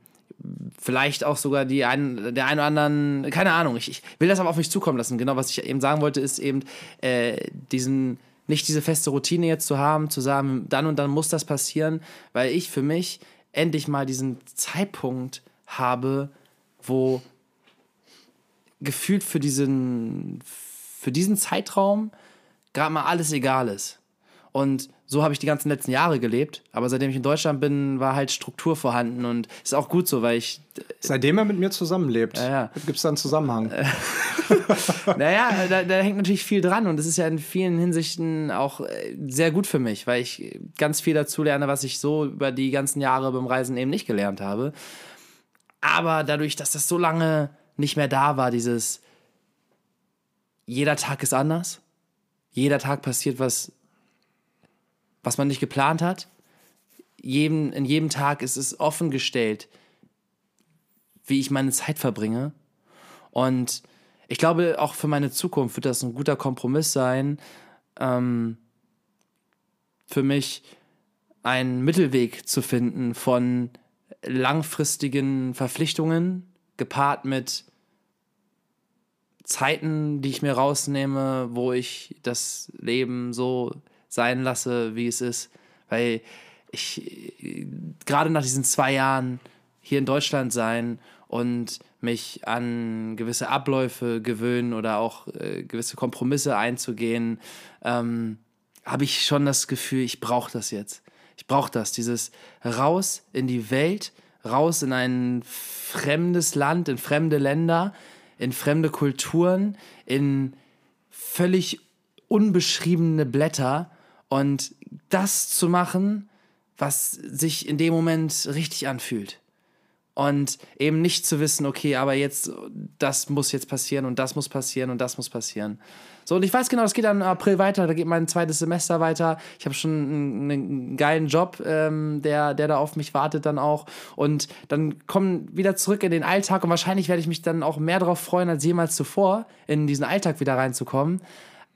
S1: vielleicht auch sogar die ein, der einen oder anderen, keine Ahnung. Ich, ich, will das aber auf mich zukommen lassen. Genau, was ich eben sagen wollte, ist eben äh, diesen nicht diese feste Routine jetzt zu haben, zu sagen, dann und dann muss das passieren, weil ich für mich endlich mal diesen Zeitpunkt habe, wo gefühlt für diesen, für diesen Zeitraum gerade mal alles egal ist. Und so habe ich die ganzen letzten Jahre gelebt. Aber seitdem ich in Deutschland bin, war halt Struktur vorhanden. Und ist auch gut so, weil ich.
S2: Seitdem er mit mir zusammenlebt, ja, ja. gibt es da einen Zusammenhang. *laughs*
S1: naja, da, da, hängt natürlich viel dran. Und es ist ja in vielen Hinsichten auch äh, sehr gut für mich, weil ich ganz viel dazu lerne, was ich so über die ganzen Jahre beim Reisen eben nicht gelernt habe. Aber dadurch, dass das so lange nicht mehr da war, dieses jeder Tag ist anders, jeder Tag passiert was, was man nicht geplant hat. Jedem, in jedem Tag ist es offengestellt, wie ich meine Zeit verbringe. Und ich glaube, auch für meine Zukunft wird das ein guter Kompromiss sein, ähm, für mich einen Mittelweg zu finden von langfristigen Verpflichtungen gepaart mit Zeiten, die ich mir rausnehme, wo ich das Leben so sein lasse, wie es ist. Weil ich gerade nach diesen zwei Jahren hier in Deutschland sein und mich an gewisse Abläufe gewöhnen oder auch äh, gewisse Kompromisse einzugehen, ähm, habe ich schon das Gefühl, ich brauche das jetzt. Ich brauche das, dieses raus in die Welt, raus in ein fremdes Land, in fremde Länder, in fremde Kulturen, in völlig unbeschriebene Blätter und das zu machen, was sich in dem Moment richtig anfühlt. Und eben nicht zu wissen, okay, aber jetzt, das muss jetzt passieren und das muss passieren und das muss passieren. So, und ich weiß genau, das geht dann im April weiter, da geht mein zweites Semester weiter. Ich habe schon einen, einen, geilen Job, ähm, der, der da auf mich wartet dann auch. Und dann kommen wieder zurück in den Alltag und wahrscheinlich werde ich mich dann auch mehr darauf freuen als jemals zuvor, in diesen Alltag wieder reinzukommen.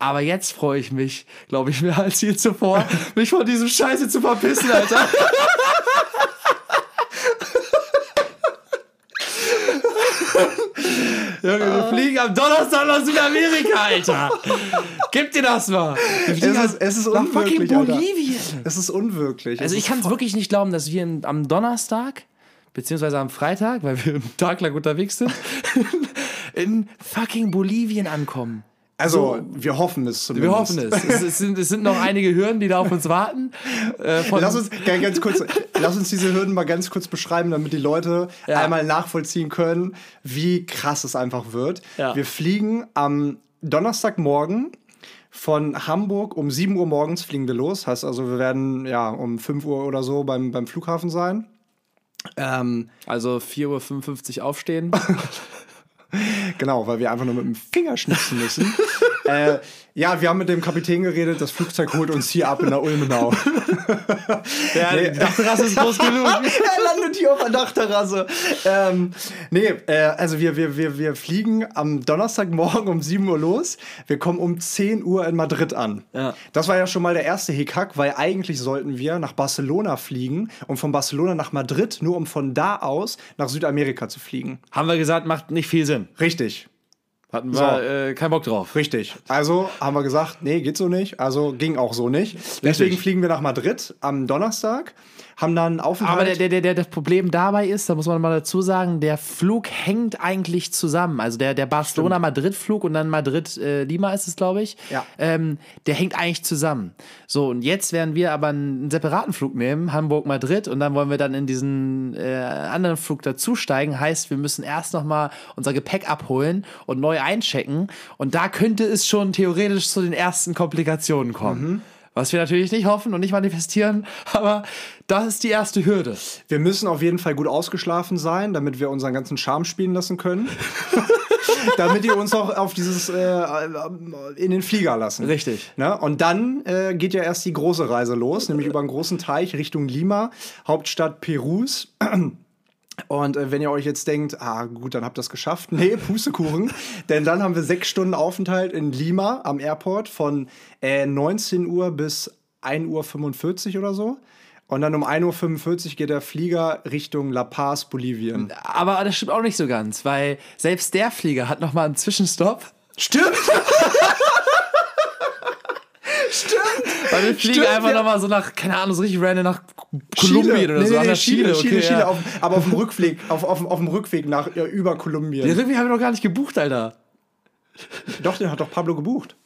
S1: Aber jetzt freue ich mich, glaube ich, mehr als je zuvor, *laughs* mich von diesem Scheiße zu verpissen, Alter. *laughs* *laughs* Junge, wir fliegen am Donnerstag nach Südamerika, Alter. Gib dir das mal.
S2: Es ist, es ist
S1: nach fucking
S2: unwirklich, Alter.
S1: Bolivien.
S2: Es ist unwirklich.
S1: Also ich kann es wirklich nicht glauben, dass wir am Donnerstag, beziehungsweise am Freitag, weil wir einen Tag lang unterwegs sind, *laughs* in fucking Bolivien ankommen.
S2: Also, wir hoffen es
S1: Wir
S2: zumindest.
S1: hoffen es. Es, es, sind, es sind noch einige Hürden, die da auf uns warten. Äh, *laughs*
S2: Lass uns, ganz kurz, lass uns diese Hürden mal ganz kurz beschreiben, damit die Leute
S1: Ja.
S2: einmal nachvollziehen können, wie krass es einfach wird.
S1: Ja.
S2: Wir fliegen am Donnerstagmorgen von Hamburg um 7 Uhr morgens fliegen wir los. Heißt also, wir werden ja um 5 Uhr oder so beim, beim Flughafen sein. Ähm,
S1: also 4.55 Uhr aufstehen. *laughs*
S2: Genau, weil wir einfach nur mit dem Finger schnipsen müssen. *laughs* äh, ja, wir haben mit dem Kapitän geredet, das Flugzeug holt uns hier ab in der Ulmenau. *laughs*
S1: Ja,
S2: Nee.
S1: die Dachterrasse ist groß genug. *laughs*
S2: er landet hier auf der Dachterrasse. Ähm, nee, äh, also wir, wir, wir, wir fliegen am Donnerstagmorgen um 7 Uhr los. Wir kommen um 10 Uhr in Madrid an.
S1: Ja.
S2: Das war ja schon mal der erste Hickhack, weil eigentlich sollten wir nach Barcelona fliegen und von Barcelona nach Madrid, nur um von da aus nach Südamerika zu fliegen.
S1: Haben wir gesagt, macht nicht viel Sinn.
S2: Richtig.
S1: Hatten
S2: So.
S1: wir äh, keinen Bock drauf.
S2: Richtig. Also haben wir gesagt, nee, geht so nicht. Also ging auch so nicht. Deswegen fliegen wir nach Madrid am Donnerstag, haben dann Aufenthalt.
S1: Aber der, der, der, das Problem dabei ist, da muss man mal dazu sagen, der Flug hängt eigentlich zusammen. Also der, der Barcelona-Madrid-Flug und dann Madrid-Lima ist es, glaube ich.
S2: Ja.
S1: Ähm, der hängt eigentlich zusammen. So, und jetzt werden wir aber einen separaten Flug nehmen, Hamburg-Madrid, und dann wollen wir dann in diesen äh, anderen Flug dazusteigen. Heißt, wir müssen erst nochmal unser Gepäck abholen und neu einchecken. Und da könnte es schon theoretisch zu den ersten Komplikationen kommen. Was wir natürlich nicht hoffen und nicht manifestieren, *laughs* aber das ist die erste Hürde.
S2: Wir müssen auf jeden Fall gut ausgeschlafen sein, damit wir unseren ganzen Charme spielen lassen können. *laughs* damit ihr uns auch auf dieses äh, in den Flieger lassen.
S1: Richtig.
S2: Ne? Und dann äh, geht ja erst die große Reise los, nämlich über einen großen Teich Richtung Lima, Hauptstadt Perus. Und äh, wenn ihr euch jetzt denkt, ah gut, dann habt ihr das geschafft. Nee, Pustekuchen. *laughs* Denn dann haben wir sechs Stunden Aufenthalt in Lima am Airport von äh, 19 Uhr bis 1.45 Uhr oder so. Und dann um 1.45 Uhr geht der Flieger Richtung La Paz, Bolivien.
S1: Aber das stimmt auch nicht so ganz, weil selbst der Flieger hat nochmal einen Zwischenstopp.
S2: Stimmt! *laughs*
S1: Weil wir fliegen
S2: Stimmt,
S1: einfach
S2: ja.
S1: nochmal so nach, keine Ahnung, so richtig random nach Kolumbien oder
S2: Nee,
S1: so.
S2: nee, nee,
S1: nach
S2: Chile, Chile,
S1: okay,
S2: Chile,
S1: ja.
S2: auf, aber auf dem Rückweg, auf, auf, auf dem Rückweg nach, ja, über Kolumbien.
S1: Den Rückweg haben wir noch gar nicht gebucht, Alter.
S2: Doch, den hat doch Pablo gebucht.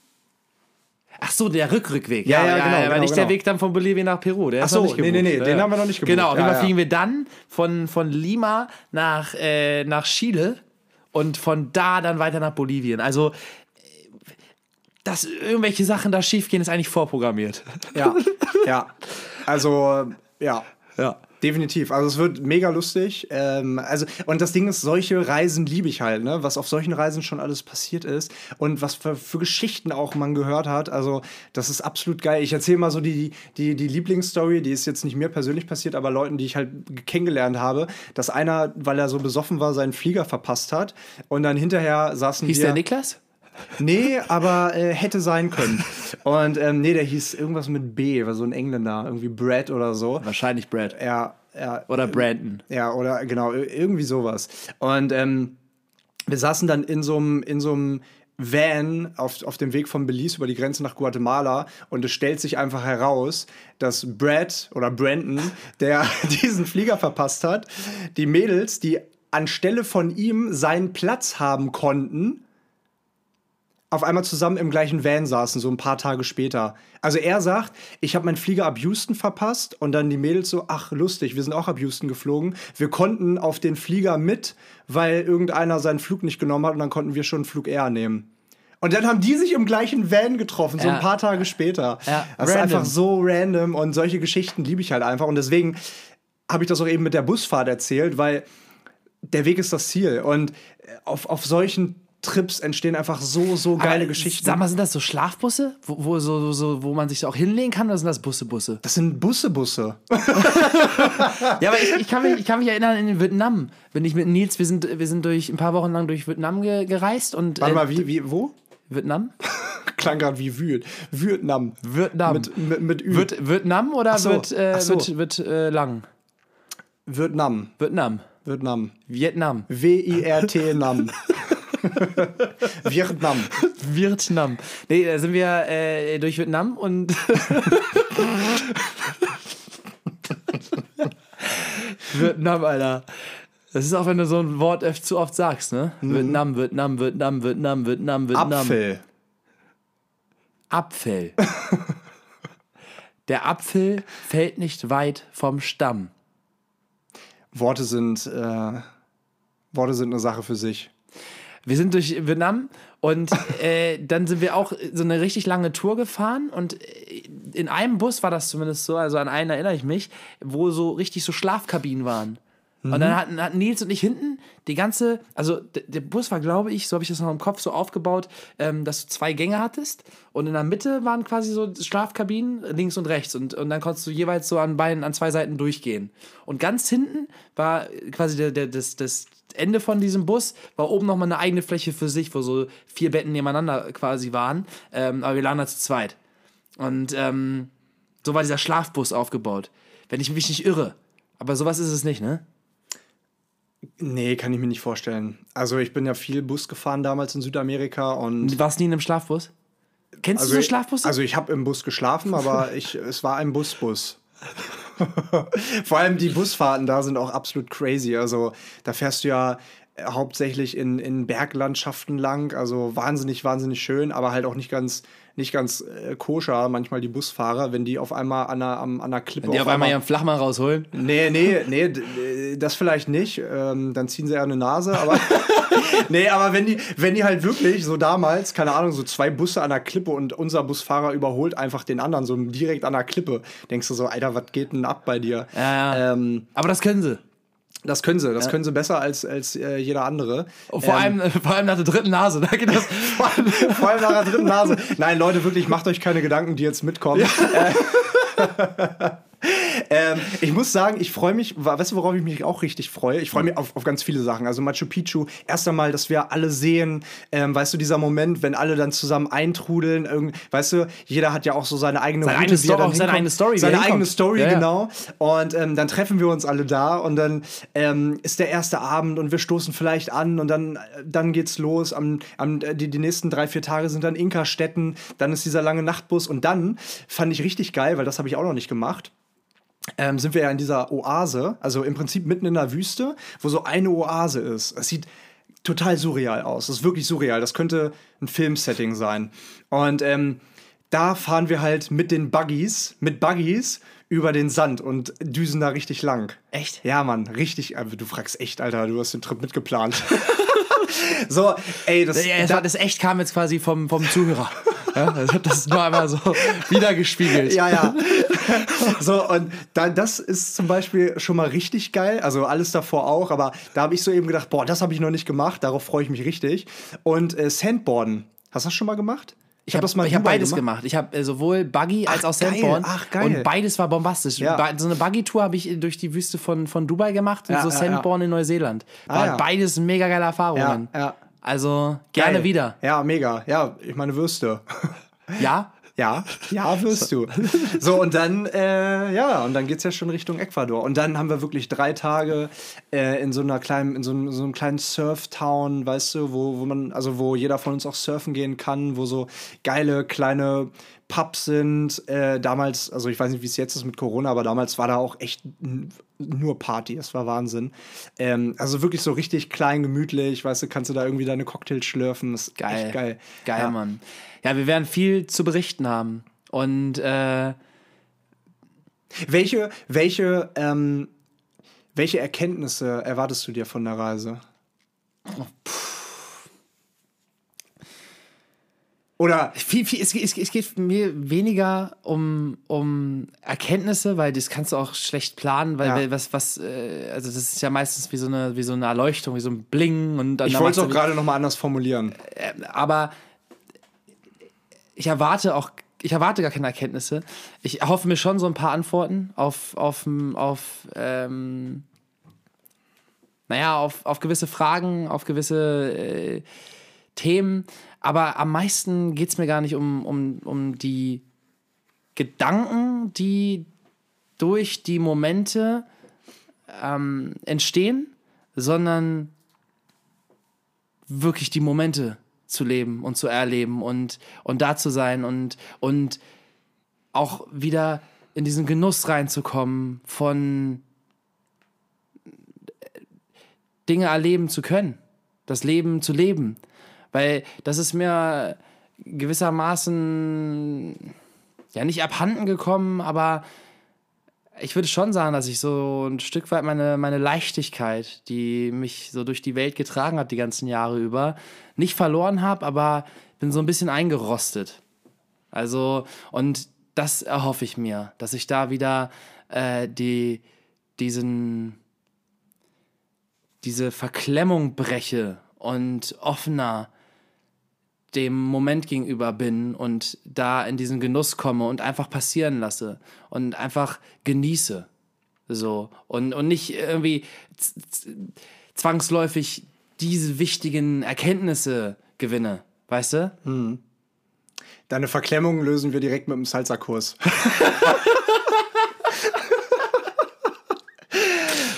S1: Ach so, der Rückrückweg.
S2: Ja, ja, genau,
S1: aber
S2: genau,
S1: nicht der
S2: genau.
S1: Weg dann von Bolivien nach Peru. Der
S2: Ach so, nee, nee, nee, den haben wir noch nicht gebucht.
S1: Genau, auf jeden
S2: Ja,
S1: Fall
S2: ja.
S1: fliegen wir dann von, von Lima nach, äh, nach Chile und von da dann weiter nach Bolivien. Also, dass irgendwelche Sachen da schiefgehen, ist eigentlich vorprogrammiert.
S2: Ja, *laughs* ja. Also, ja.
S1: Ja.
S2: Definitiv. Also es wird mega lustig. Ähm, also, und das Ding ist, solche Reisen liebe ich halt, ne? Was auf solchen Reisen schon alles passiert ist und was für, für Geschichten auch man gehört hat. Also, das ist absolut geil. Ich erzähle mal so die, die, die Lieblingsstory, die ist jetzt nicht mir persönlich passiert, aber Leuten, die ich halt kennengelernt habe, dass einer, weil er so besoffen war, seinen Flieger verpasst hat. Und dann hinterher saßen
S1: Hieß
S2: wir.
S1: der Niklas?
S2: Nee, aber äh, hätte sein können. Und ähm, nee, der hieß irgendwas mit B, war so ein Engländer, irgendwie Brad oder so.
S1: Wahrscheinlich Brad.
S2: Ja, ja.
S1: Oder Brandon.
S2: Ja, oder genau, ir- irgendwie sowas. Und ähm, wir saßen dann in so einem in so einem Van auf, auf dem Weg von Belize über die Grenze nach Guatemala und es stellt sich einfach heraus, dass Brad oder Brandon, der *laughs* diesen Flieger verpasst hat, die Mädels, die anstelle von ihm seinen Platz haben konnten, auf einmal zusammen im gleichen Van saßen, so ein paar Tage später. Also er sagt, ich habe meinen Flieger ab Houston verpasst und dann die Mädels so, ach lustig, wir sind auch ab Houston geflogen. Wir konnten auf den Flieger mit, weil irgendeiner seinen Flug nicht genommen hat und dann konnten wir schon Flug R nehmen. Und dann haben die sich im gleichen Van getroffen, so
S1: Ja.
S2: ein paar Tage später.
S1: Ja,
S2: das ist
S1: random.
S2: einfach so random und solche Geschichten liebe ich halt einfach. Und deswegen habe ich das auch eben mit der Busfahrt erzählt, weil der Weg ist das Ziel. Und auf, auf solchen Trips entstehen einfach so, so geile
S1: Aber,
S2: Geschichten.
S1: Sag mal, sind das so Schlafbusse, wo, wo, so, so, wo man sich auch hinlegen kann, oder sind das Busse, Busse?
S2: Das sind Busse, Busse. *laughs*
S1: Ja, aber ich, ich, kann mich, ich kann mich erinnern, in Vietnam, wenn ich mit Nils, wir sind, wir sind durch ein paar Wochen lang durch Vietnam ge, gereist und.
S2: Warte
S1: äh,
S2: mal, wie, wie, wo?
S1: Vietnam? *laughs*
S2: Klang gerade wie Wühl. Vietnam.
S1: Vietnam.
S2: Mit, mit, mit Ü.
S1: Wird Vietnam oder
S2: so,
S1: wird, äh,
S2: so.
S1: wird, wird äh, lang?
S2: Vietnam.
S1: Vietnam.
S2: Vietnam.
S1: Vietnam.
S2: W-I-R-T-Nam. *laughs* *laughs* Vietnam.
S1: Vietnam. Nee, da sind wir äh, durch Vietnam und. *laughs* Vietnam, Alter. Das ist auch, wenn du so ein Wort zu oft sagst, ne? Vietnam, Vietnam, Vietnam, Vietnam, Vietnam, Vietnam.
S2: Apfel.
S1: Apfel. Der Apfel fällt nicht weit vom Stamm.
S2: Worte sind, äh, Worte sind eine Sache für sich.
S1: Wir sind durch Vietnam und äh, dann sind wir auch so eine richtig lange Tour gefahren und äh, in einem Bus war das zumindest so, also an einen erinnere ich mich, wo so richtig so Schlafkabinen waren. Und dann hatten, hatten Nils und ich hinten die ganze, also der Bus war, glaube ich, so habe ich das noch im Kopf so aufgebaut, ähm, dass du zwei Gänge hattest und in der Mitte waren quasi so Schlafkabinen links und rechts und, und dann konntest du jeweils so an beiden, an zwei Seiten durchgehen. Und ganz hinten war quasi der, der, das, das Ende von diesem Bus, war oben nochmal eine eigene Fläche für sich, wo so vier Betten nebeneinander quasi waren, ähm, aber wir lagen da zu zweit. Und ähm, so war dieser Schlafbus aufgebaut. Wenn ich mich nicht irre. Aber sowas ist es nicht, ne?
S2: Nee, kann ich mir nicht vorstellen. Also ich bin ja viel Bus gefahren damals in Südamerika und
S1: Du warst nie in einem Schlafbus? Kennst
S2: also
S1: du so Schlafbusse?
S2: Also ich habe im Bus geschlafen, aber *laughs* ich, es war ein Busbus. *laughs* Vor allem die Busfahrten da sind auch absolut crazy. Also da fährst du ja äh, hauptsächlich in, in Berglandschaften lang, also wahnsinnig, wahnsinnig schön, aber halt auch nicht ganz, nicht ganz äh, koscher, manchmal die Busfahrer, wenn die auf einmal an einer, an einer Klippe
S1: die auf einmal ihren Flachmann rausholen.
S2: Nee, nee, nee, äh, das vielleicht nicht. Ähm, dann ziehen sie eher eine Nase, aber. *laughs* nee, aber wenn die, wenn die halt wirklich so damals, keine Ahnung, so zwei Busse an der Klippe und unser Busfahrer überholt einfach den anderen, so direkt an der Klippe, denkst du so, Alter, was geht denn ab bei dir?
S1: Ja, ja.
S2: Ähm,
S1: Aber das können sie.
S2: Das können sie, das können sie besser als, als äh, jeder andere.
S1: Vor,
S2: Ähm,
S1: allem, vor allem nach der dritten Nase. Da geht das. *laughs*
S2: vor allem, vor allem nach der dritten Nase. Nein, Leute, wirklich, macht euch keine Gedanken, die jetzt mitkommen. Äh, *laughs* ähm, ich muss sagen, ich freue mich, weißt du, worauf ich mich auch richtig freue? Ich freue mich auf, auf ganz viele Sachen. Also Machu Picchu, erst einmal, dass wir alle sehen, ähm, weißt du, dieser Moment, wenn alle dann zusammen eintrudeln, irgend, weißt du, jeder hat ja auch so seine eigene
S1: Seine
S2: Route,
S1: eigene
S2: wie
S1: Sto-
S2: dann
S1: auch seine eigene Story,
S2: Seine eigene Story,
S1: Ja,
S2: genau. Und ähm, dann treffen wir uns alle da und dann ähm, ist der erste Abend und wir stoßen vielleicht an und dann, dann geht's los. Am, am, die, die nächsten drei, vier Tage sind dann Inka-Städten, dann ist dieser lange Nachtbus und dann fand ich richtig geil, weil das habe ich auch noch nicht gemacht. Ähm, sind wir ja in dieser Oase, also im Prinzip mitten in der Wüste, wo so eine Oase ist. Es sieht total surreal aus. Das ist wirklich surreal. Das könnte ein Filmsetting sein. Und ähm, da fahren wir halt mit den Buggies, mit Buggies über den Sand und düsen da richtig lang.
S1: Echt?
S2: Ja, Mann, richtig. äh, Du fragst echt, Alter, du hast den Trip mitgeplant. *laughs* so, ey, das,
S1: Ja, das,
S2: da-
S1: das echt kam jetzt quasi vom, vom Zuhörer. Ja, ich habe das nur einmal so wiedergespiegelt.
S2: Ja, ja. *laughs* so, und da, das ist zum Beispiel schon mal richtig geil. Also alles davor auch, aber da habe ich so eben gedacht, boah, das habe ich noch nicht gemacht, darauf freue ich mich richtig. Und äh, Sandboarden, hast du das schon mal gemacht?
S1: Ich habe
S2: das mal
S1: ich hab beides gemacht. Ich habe äh, sowohl Buggy als
S2: Ach,
S1: auch
S2: geil.
S1: Sandboard.
S2: Ach, geil.
S1: Und beides war bombastisch.
S2: Ja.
S1: So eine Buggy-Tour habe ich durch die Wüste von, von Dubai gemacht und
S2: Ja,
S1: so
S2: ja,
S1: Sandboard in Neuseeland. War
S2: ja.
S1: beides mega geile Erfahrungen.
S2: Ja, ja.
S1: Also gerne
S2: Geil.
S1: wieder.
S2: Ja, mega. Ja, ich meine Würste. *laughs*
S1: Ja?
S2: Ja, ja, wirst du. So, und dann, äh, ja, und dann geht es ja schon Richtung Ecuador. Und dann haben wir wirklich drei Tage äh, in so einer kleinen, in so, einem, so einem kleinen Surf-Town, weißt du, wo, wo man, also wo jeder von uns auch surfen gehen kann, wo so geile kleine Pubs sind. Äh, damals, also ich weiß nicht, wie es jetzt ist mit Corona, aber damals war da auch echt nur Party. Das war Wahnsinn. Ähm, also wirklich so richtig klein, gemütlich, weißt du, kannst du da irgendwie deine Cocktails schlürfen. Das ist geil. echt geil.
S1: Geil, ja. Mann. Ja, wir werden viel zu berichten haben. Und äh
S2: welche, welche, ähm, welche Erkenntnisse erwartest du dir von der Reise? Oh,
S1: Oder viel, viel, es, es, es, geht mir weniger um, um Erkenntnisse, weil das kannst du auch schlecht planen, weil, ja. was, was, äh, also das ist ja meistens wie so eine, wie so eine Erleuchtung, wie so ein Bling und
S2: dann. Ich wollte es auch gerade nochmal anders formulieren.
S1: Äh, aber ich erwarte auch, ich erwarte gar keine Erkenntnisse. Ich hoffe mir schon so ein paar Antworten auf, auf, auf ähm, naja, auf, auf gewisse Fragen, auf gewisse äh, Themen. Aber am meisten geht es mir gar nicht um, um, um die Gedanken, die durch die Momente ähm, entstehen, sondern wirklich die Momente zu leben und zu erleben und, und da zu sein und, und auch wieder in diesen Genuss reinzukommen, von Dinge erleben zu können, das Leben zu leben. Weil das ist mir gewissermaßen ja nicht abhanden gekommen, aber ich würde schon sagen, dass ich so ein Stück weit meine, meine Leichtigkeit, die mich so durch die Welt getragen hat die ganzen Jahre über, nicht verloren habe, aber bin so ein bisschen eingerostet. Also, und das erhoffe ich mir, dass ich da wieder äh, die, diesen, diese Verklemmung breche und offener dem Moment gegenüber bin und da in diesen Genuss komme und einfach passieren lasse und einfach genieße. So. Und, und nicht irgendwie zwangsläufig diese wichtigen Erkenntnisse gewinne. Weißt du? Hm.
S2: Deine Verklemmung lösen wir direkt mit dem Salsa-Kurs. *laughs*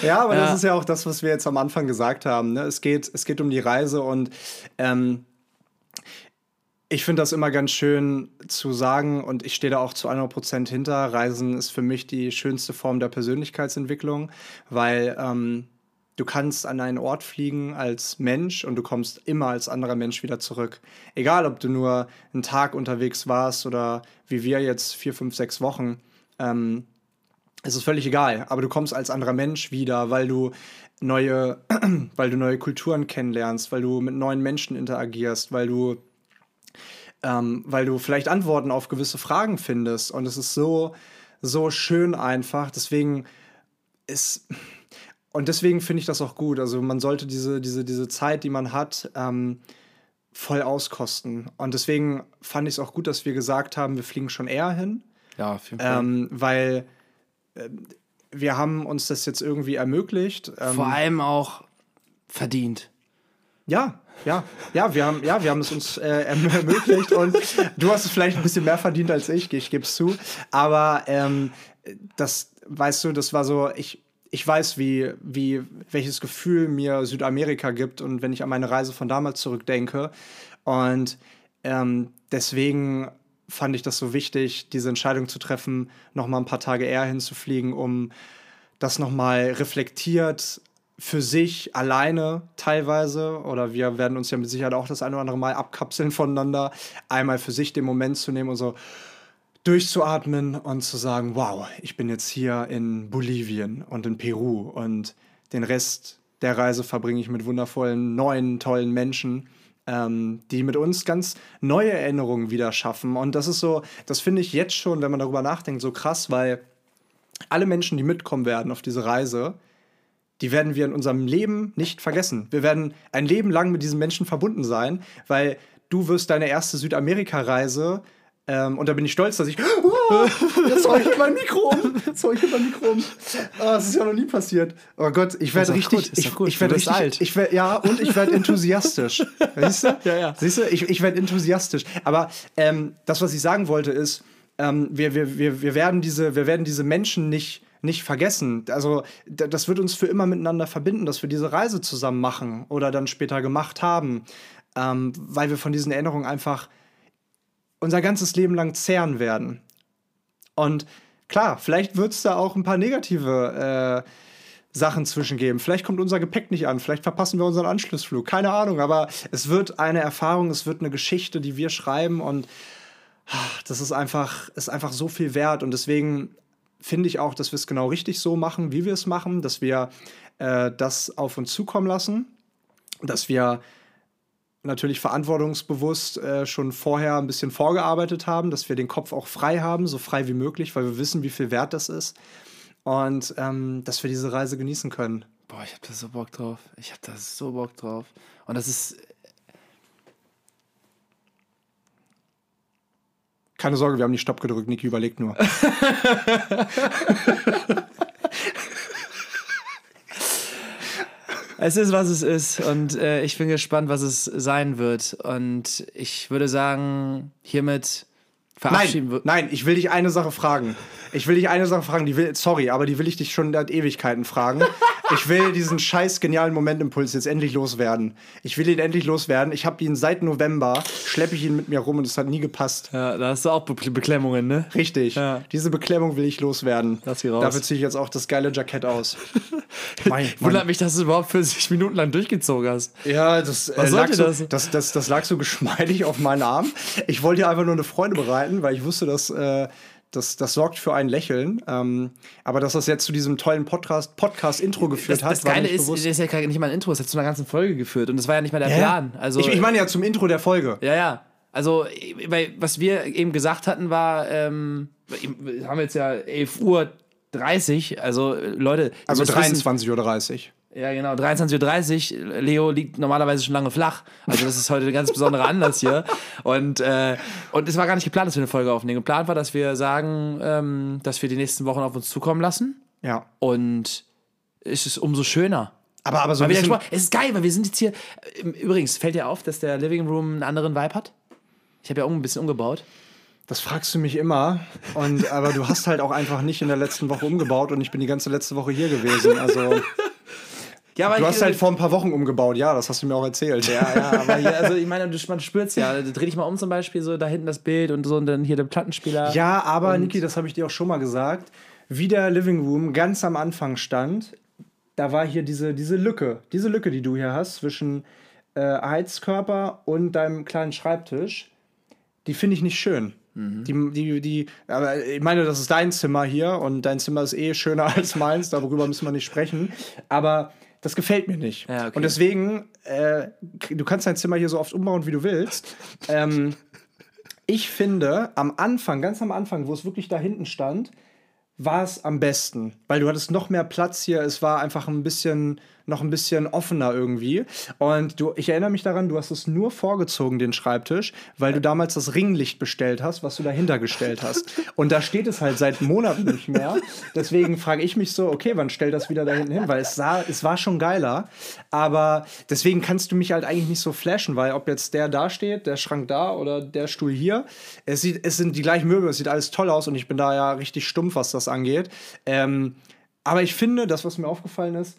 S2: ja, aber ja. das ist ja auch das, was wir jetzt am Anfang gesagt haben. Ne? Es, geht, es geht um die Reise und ähm, ich finde das immer ganz schön zu sagen und ich stehe da auch zu 100% hinter. Reisen ist für mich die schönste Form der Persönlichkeitsentwicklung, weil ähm, du kannst an einen Ort fliegen als Mensch und du kommst immer als anderer Mensch wieder zurück. Egal, ob du nur einen Tag unterwegs warst oder wie wir jetzt vier, fünf, sechs Wochen. Ähm, es ist völlig egal, aber du kommst als anderer Mensch wieder, weil du neue, *clears throat* weil du neue Kulturen kennenlernst, weil du mit neuen Menschen interagierst, weil du ähm, weil du vielleicht Antworten auf gewisse Fragen findest. Und es ist so, so schön einfach. Deswegen ist. Und deswegen finde ich das auch gut. Also man sollte diese, diese, diese Zeit, die man hat, ähm, voll auskosten. Und deswegen fand ich es auch gut, dass wir gesagt haben, wir fliegen schon eher hin.
S1: Ja, auf jeden Fall.
S2: Ähm, weil äh, wir haben uns das jetzt irgendwie ermöglicht.
S1: Ähm, Vor allem auch verdient.
S2: Ja, ja, ja, wir haben, ja, wir haben es uns äh, *laughs* ermöglicht und du hast es vielleicht ein bisschen mehr verdient als ich, ich gebe es zu. Aber ähm, das, weißt du, das war so, ich, ich weiß, wie, wie, welches Gefühl mir Südamerika gibt und wenn ich an meine Reise von damals zurückdenke. Und ähm, deswegen fand ich das so wichtig, diese Entscheidung zu treffen, noch mal ein paar Tage eher hinzufliegen, um das noch mal reflektiert für sich alleine teilweise, oder wir werden uns ja mit Sicherheit auch das eine oder andere Mal abkapseln voneinander, einmal für sich den Moment zu nehmen und so durchzuatmen und zu sagen, wow, ich bin jetzt hier in Bolivien und in Peru und den Rest der Reise verbringe ich mit wundervollen, neuen, tollen Menschen, ähm, die mit uns ganz neue Erinnerungen wieder schaffen. Und das ist so, das finde ich jetzt schon, wenn man darüber nachdenkt, so krass, weil alle Menschen, die mitkommen werden auf diese Reise, die werden wir in unserem Leben nicht vergessen. Wir werden ein Leben lang mit diesen Menschen verbunden sein, weil du wirst deine erste Südamerika-Reise Ähm, und da bin ich stolz, dass ich. Oh, *laughs* jetzt hau ich mein Mikro um. Jetzt hau ich mein Mikro um. Oh, das ist ja noch nie passiert. Oh Gott, ich werde richtig.
S1: Gut,
S2: ich,
S1: gut.
S2: ich werde richtig.
S1: alt.
S2: Ich werd, ja, und ich werde enthusiastisch. *laughs* Siehst du?
S1: Ja, ja.
S2: Siehst du, ich, ich werde enthusiastisch. Aber ähm, das, was ich sagen wollte, ist, ähm, wir, wir, wir, wir, werden diese, wir werden diese Menschen nicht, nicht vergessen. Also, das wird uns für immer miteinander verbinden, dass wir diese Reise zusammen machen oder dann später gemacht haben, ähm, weil wir von diesen Erinnerungen einfach unser ganzes Leben lang zehren werden. Und klar, vielleicht wird es da auch ein paar negative äh, Sachen zwischengeben. Vielleicht kommt unser Gepäck nicht an, vielleicht verpassen wir unseren Anschlussflug. Keine Ahnung, aber es wird eine Erfahrung, es wird eine Geschichte, die wir schreiben und ah, das ist einfach, ist einfach so viel wert. Und deswegen finde ich auch, dass wir es genau richtig so machen, wie wir es machen, dass wir äh, das auf uns zukommen lassen, dass wir natürlich verantwortungsbewusst äh, schon vorher ein bisschen vorgearbeitet haben, dass wir den Kopf auch frei haben, so frei wie möglich, weil wir wissen, wie viel wert das ist. Und ähm, dass wir diese Reise genießen können.
S1: Boah, ich hab da so Bock drauf. Ich hab da so Bock drauf. Und das ist.
S2: Keine Sorge, wir haben die Stopp gedrückt. Niki überlegt nur. *laughs*
S1: Es ist, was es ist. Und äh, ich bin gespannt, was es sein wird. Und ich würde sagen, hiermit verabschieden wir.
S2: Nein, nein, ich will dich eine Sache fragen. Ich will dich eine Sache fragen, die will, sorry, aber die will ich dich schon seit Ewigkeiten fragen. *laughs* Ich will diesen scheiß genialen Momentimpuls jetzt endlich loswerden. Ich will ihn endlich loswerden. Ich habe ihn seit November, schleppe ich ihn mit mir rum und es hat nie gepasst.
S1: Ja, da hast du auch Be Beklemmungen, ne?
S2: Richtig.
S1: Ja.
S2: Diese Beklemmung will ich loswerden.
S1: Lass sie raus.
S2: Dafür ziehe ich jetzt auch das geile Jackett aus. *laughs* mein,
S1: Wundert mich, dass du überhaupt 40 Minuten lang durchgezogen hast.
S2: Ja, das, äh,
S1: Was
S2: lag
S1: sollte
S2: so,
S1: das?
S2: das? Das, das, lag so geschmeidig auf meinen Arm. Ich wollte dir einfach nur eine Freude bereiten, weil ich wusste, dass. Äh, das, das sorgt für ein Lächeln. Ähm, aber dass das jetzt zu diesem tollen Podcast, Podcast-Intro geführt
S1: Das,
S2: hat,
S1: das Geile ist,
S2: bewusst.
S1: das ist ja gar nicht mal ein Intro, es hat zu einer ganzen Folge geführt. Und das war ja nicht mal der
S2: Hä?
S1: Plan. Also,
S2: ich, ich meine ja zum Intro der Folge.
S1: Ja, ja. Also, weil, was wir eben gesagt hatten, war, ähm, wir haben jetzt ja 11 Uhr 30, also Leute.
S2: Also
S1: müsst wissen-
S2: 23.30 Uhr.
S1: Ja, genau, 23.30 Uhr. Leo liegt normalerweise schon lange flach. Also, das ist heute ein ganz besonderer Anlass hier. Und, äh, und es war gar nicht geplant, dass wir eine Folge aufnehmen. Geplant war, dass wir sagen, ähm, dass wir die nächsten Wochen auf uns zukommen lassen.
S2: Ja.
S1: Und es ist umso schöner.
S2: Aber, aber so ein bisschen,
S1: es ist geil, weil wir sind jetzt hier. äh, Übrigens, fällt dir auf, dass der Living Room einen anderen Vibe hat? Ich habe ja auch ein bisschen umgebaut.
S2: das fragst du mich immer. Und, aber du hast halt auch einfach nicht in der letzten Woche umgebaut und ich bin die ganze letzte Woche hier gewesen. Also
S1: Ja,
S2: du hast halt vor ein paar Wochen umgebaut. Ja, das hast du mir auch erzählt.
S1: Ja, ja, aber hier, also ich meine, man spürt's ja. Dreh dich mal um zum Beispiel, so da hinten das Bild und so und dann hier der Plattenspieler.
S2: Ja, aber Niki, das habe ich dir auch schon mal gesagt. Wie der Living Room ganz am Anfang stand, da war hier diese, diese Lücke, diese Lücke, die du hier hast zwischen äh, Heizkörper und deinem kleinen Schreibtisch, die finde ich nicht schön. Die, die, die, aber ich meine, das ist dein Zimmer hier und dein Zimmer ist eh schöner *laughs* als meins, darüber müssen wir nicht sprechen. Aber das gefällt mir nicht.
S1: Ja, okay.
S2: Und deswegen, äh, du kannst dein Zimmer hier so oft umbauen, wie du willst. Ähm, ich finde, am Anfang, ganz am Anfang, wo es wirklich da hinten stand, war es am besten, weil du hattest noch mehr Platz hier. Es war einfach ein bisschen, noch ein bisschen offener irgendwie. Und du, ich erinnere mich daran, du hast es nur vorgezogen, den Schreibtisch, weil du damals das Ringlicht bestellt hast, was du dahinter gestellt hast. Und da steht es halt seit Monaten nicht mehr. Deswegen frage ich mich so, okay, wann stellt das wieder da hinten hin? Weil es sah, es war schon geiler. Aber deswegen kannst du mich halt eigentlich nicht so flashen, weil ob jetzt der da steht, der Schrank da oder der Stuhl hier, es sieht, es sind die gleichen Möbel, es sieht alles toll aus und ich bin da ja richtig stumpf, was das angeht. Ähm, aber ich finde, das, was mir aufgefallen ist,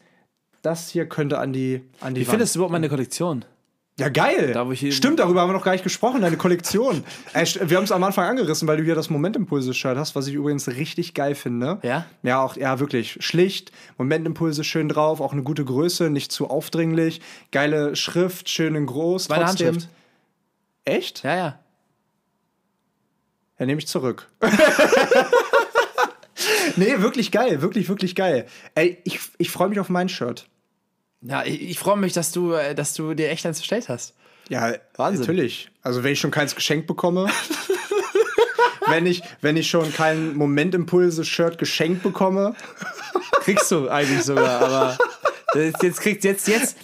S2: das hier könnte an die, an die
S1: Wie findest du überhaupt meine Kollektion?
S2: ja, geil.
S1: Da,
S2: Stimmt, darüber haben wir noch gar nicht gesprochen, deine Kollektion. *laughs* äh, wir haben es am Anfang angerissen, weil du hier das Momentimpulse-Shirt hast, was ich übrigens richtig geil finde.
S1: Ja?
S2: Ja, auch, ja, wirklich. Schlicht, Momentimpulse schön drauf, auch eine gute Größe, nicht zu aufdringlich. Geile Schrift, schön in groß.
S1: Meine
S2: trotzdem.
S1: Handschrift.
S2: Echt?
S1: Ja, ja.
S2: Ja, nehme ich zurück. *laughs* nee, wirklich geil, wirklich, wirklich geil. Ey, ich, ich freue mich auf mein Shirt.
S1: Ja, ich, ich freue mich, dass du, äh, dass du dir echt eins bestellt hast.
S2: Ja,
S1: Wahnsinn.
S2: natürlich. Also wenn ich schon keins geschenkt bekomme, *laughs* wenn ich, wenn ich schon kein Momentimpulse-Shirt geschenkt bekomme,
S1: Kriegst du eigentlich sogar, aber *laughs* jetzt kriegst jetzt, jetzt,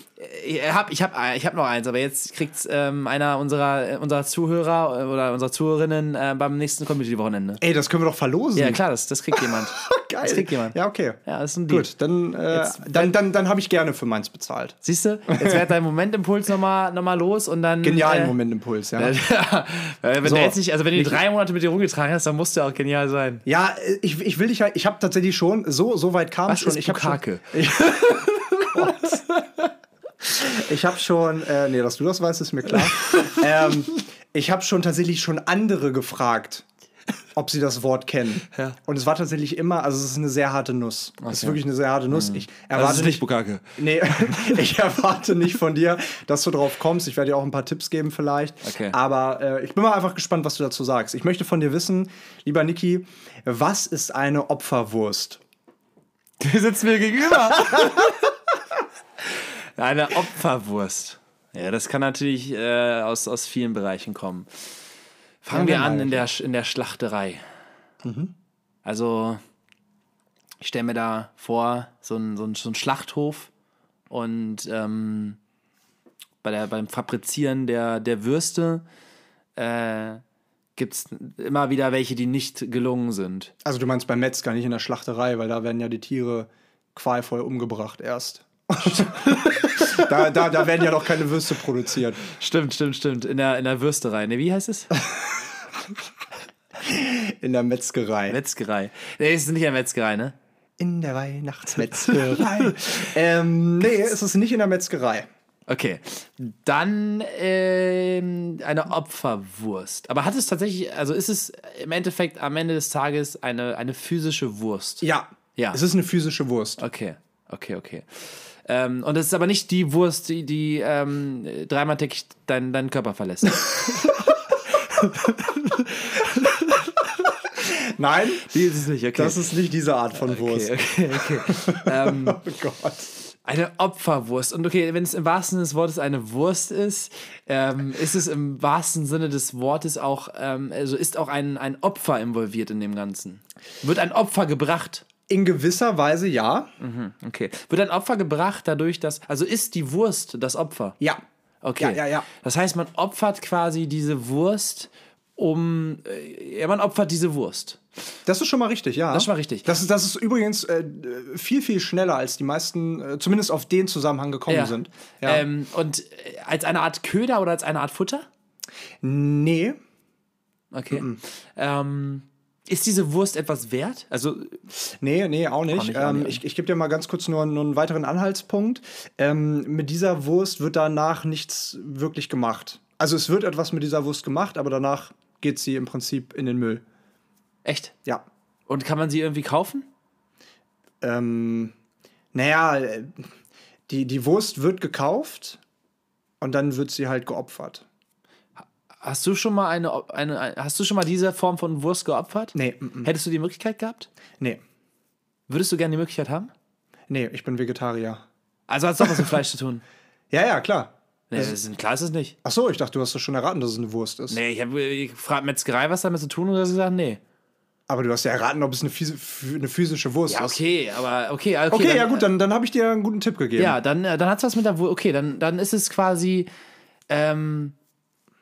S1: ich habe ich hab, ich hab noch eins, aber jetzt kriegt ähm, einer unserer, unserer Zuhörer äh, oder unserer Zuhörerinnen äh, beim nächsten Community-Wochenende.
S2: Ey, das können wir doch verlosen.
S1: Ja, klar, das, das kriegt jemand. *laughs*
S2: Geil.
S1: Das kriegt jemand.
S2: Ja, okay.
S1: Ja, das ist ein Deal.
S2: Gut, dann, äh,
S1: Jetzt-
S2: dann, dann, dann habe ich gerne für meins bezahlt.
S1: Siehst du, jetzt wird dein Momentimpuls nochmal noch mal los und dann.
S2: Genialen
S1: äh,
S2: Momentimpuls, ja. *laughs*
S1: Ja, wenn
S2: So.
S1: du jetzt nicht, also wenn du
S2: Nicht-
S1: drei Monate mit dir rumgetragen hast, dann musst du auch genial sein.
S2: Ja, ich, ich will dich halt, ich habe tatsächlich schon, so, so weit kam
S1: Was
S2: schon.
S1: ist
S2: ich habe schon, *laughs*
S1: Bukake?
S2: Ich habe schon, äh, nee, dass du das weißt, ist mir klar. *laughs* ähm, ich habe schon tatsächlich schon andere gefragt, ob sie das Wort kennen.
S1: Ja.
S2: Und es war tatsächlich immer, also es ist eine sehr harte Nuss. Es ist
S1: Okay.
S2: wirklich eine sehr harte Nuss. Ich
S1: Also
S2: erwarte nicht,
S1: Bukake.
S2: nee, *laughs* ich erwarte nicht von dir, dass du drauf kommst. Ich werde dir auch ein paar Tipps geben vielleicht.
S1: Okay.
S2: Aber äh, ich bin mal einfach gespannt, was du dazu sagst. Ich möchte von dir wissen, lieber Niki, was ist eine Opferwurst?
S1: Du sitzt mir gegenüber. *laughs* Eine Opferwurst. Ja, das kann natürlich äh, aus, aus vielen Bereichen kommen. Fangen
S2: Ja,
S1: wir an
S2: genau.
S1: in der, in der Schlachterei. Also, ich stelle mir da vor, so ein, so ein, so ein Schlachthof und ähm, bei der, beim Fabrizieren der, der Würste äh, gibt es immer wieder welche, die nicht gelungen sind.
S2: Also du meinst beim Metzger, nicht in der Schlachterei, weil da werden ja die Tiere qualvoll umgebracht erst. *laughs* da, da, da werden ja noch keine Würste produziert.
S1: Stimmt, stimmt, stimmt. In der, in der Würsterei. Ne, wie heißt es?
S2: In der Metzgerei.
S1: Metzgerei. Nee, es ist nicht eine Metzgerei, ne?
S2: In der Weihnachtsmetzgerei. *laughs* ähm, nee, es ist nicht in der Metzgerei.
S1: Okay. Dann ähm, eine Opferwurst. Aber hat es tatsächlich, also ist es im Endeffekt am Ende des Tages eine, eine physische Wurst?
S2: Ja.
S1: Ja.
S2: Es ist eine physische Wurst.
S1: Okay, okay, okay. Ähm, und es ist aber nicht die Wurst, die, die ähm, dreimal täglich deinen deinen Körper verlässt. *laughs*
S2: Nein,
S1: die ist es nicht, okay.
S2: das ist nicht diese Art von Wurst.
S1: okay, okay, okay. *laughs* ähm,
S2: Oh Gott.
S1: Eine Opferwurst. Und okay, wenn es im wahrsten Sinne des Wortes eine Wurst ist, ähm, ist es im wahrsten Sinne des Wortes auch, ähm, also ist auch ein, ein Opfer involviert in dem Ganzen. Wird ein Opfer gebracht.
S2: In gewisser Weise ja.
S1: Okay. Wird ein Opfer gebracht dadurch, dass, also ist die Wurst das Opfer?
S2: Ja.
S1: Okay.
S2: Ja, ja, ja.
S1: Das heißt, man opfert quasi diese Wurst, um, äh, ja, man opfert diese Wurst.
S2: Das ist schon mal richtig, ja.
S1: Das ist schon mal richtig.
S2: Das ist, das ist übrigens äh, viel, viel schneller, als die meisten äh, zumindest auf den Zusammenhang gekommen sind. Ja.
S1: Ähm, und äh, als eine Art Köder oder als eine Art Futter?
S2: nee,
S1: Okay. Ähm, ist diese Wurst etwas wert? Also,
S2: Nee, nee, auch nicht.
S1: Auch nicht, auch
S2: ähm,
S1: nicht.
S2: ich ich gebe dir mal ganz kurz nur, nur einen weiteren Anhaltspunkt. Ähm, mit dieser Wurst wird danach nichts wirklich gemacht. Also es wird etwas mit dieser Wurst gemacht, aber danach geht sie im Prinzip in den Müll.
S1: echt?
S2: Ja.
S1: Und kann man sie irgendwie kaufen?
S2: Ähm, naja, äh, die, die Wurst wird gekauft und dann wird sie halt geopfert.
S1: Hast du schon mal eine, eine, hast du schon mal diese Form von Wurst geopfert?
S2: Nee, mm, mm.
S1: Hättest du die Möglichkeit gehabt?
S2: nee,
S1: Würdest du gerne die Möglichkeit haben?
S2: nee, ich bin Vegetarier.
S1: Also hat es doch was mit Fleisch zu tun. *laughs*
S2: Ja, ja, klar.
S1: Nee, das ist, klar ist es nicht.
S2: Ach so, ich dachte, du hast doch schon erraten, dass es eine Wurst ist.
S1: Nee, ich habe gefragt, Metzgerei, was damit zu tun? Und du hast gesagt, nee.
S2: Aber du hast ja erraten, ob es eine, phys eine physische Wurst
S1: Ja,
S2: ist.
S1: okay, aber okay. Okay,
S2: Okay,
S1: dann,
S2: ja gut, dann, dann habe ich dir einen guten Tipp gegeben.
S1: Ja, dann, äh, dann hat es was mit der Wurst. Okay, dann, dann ist es quasi, ähm,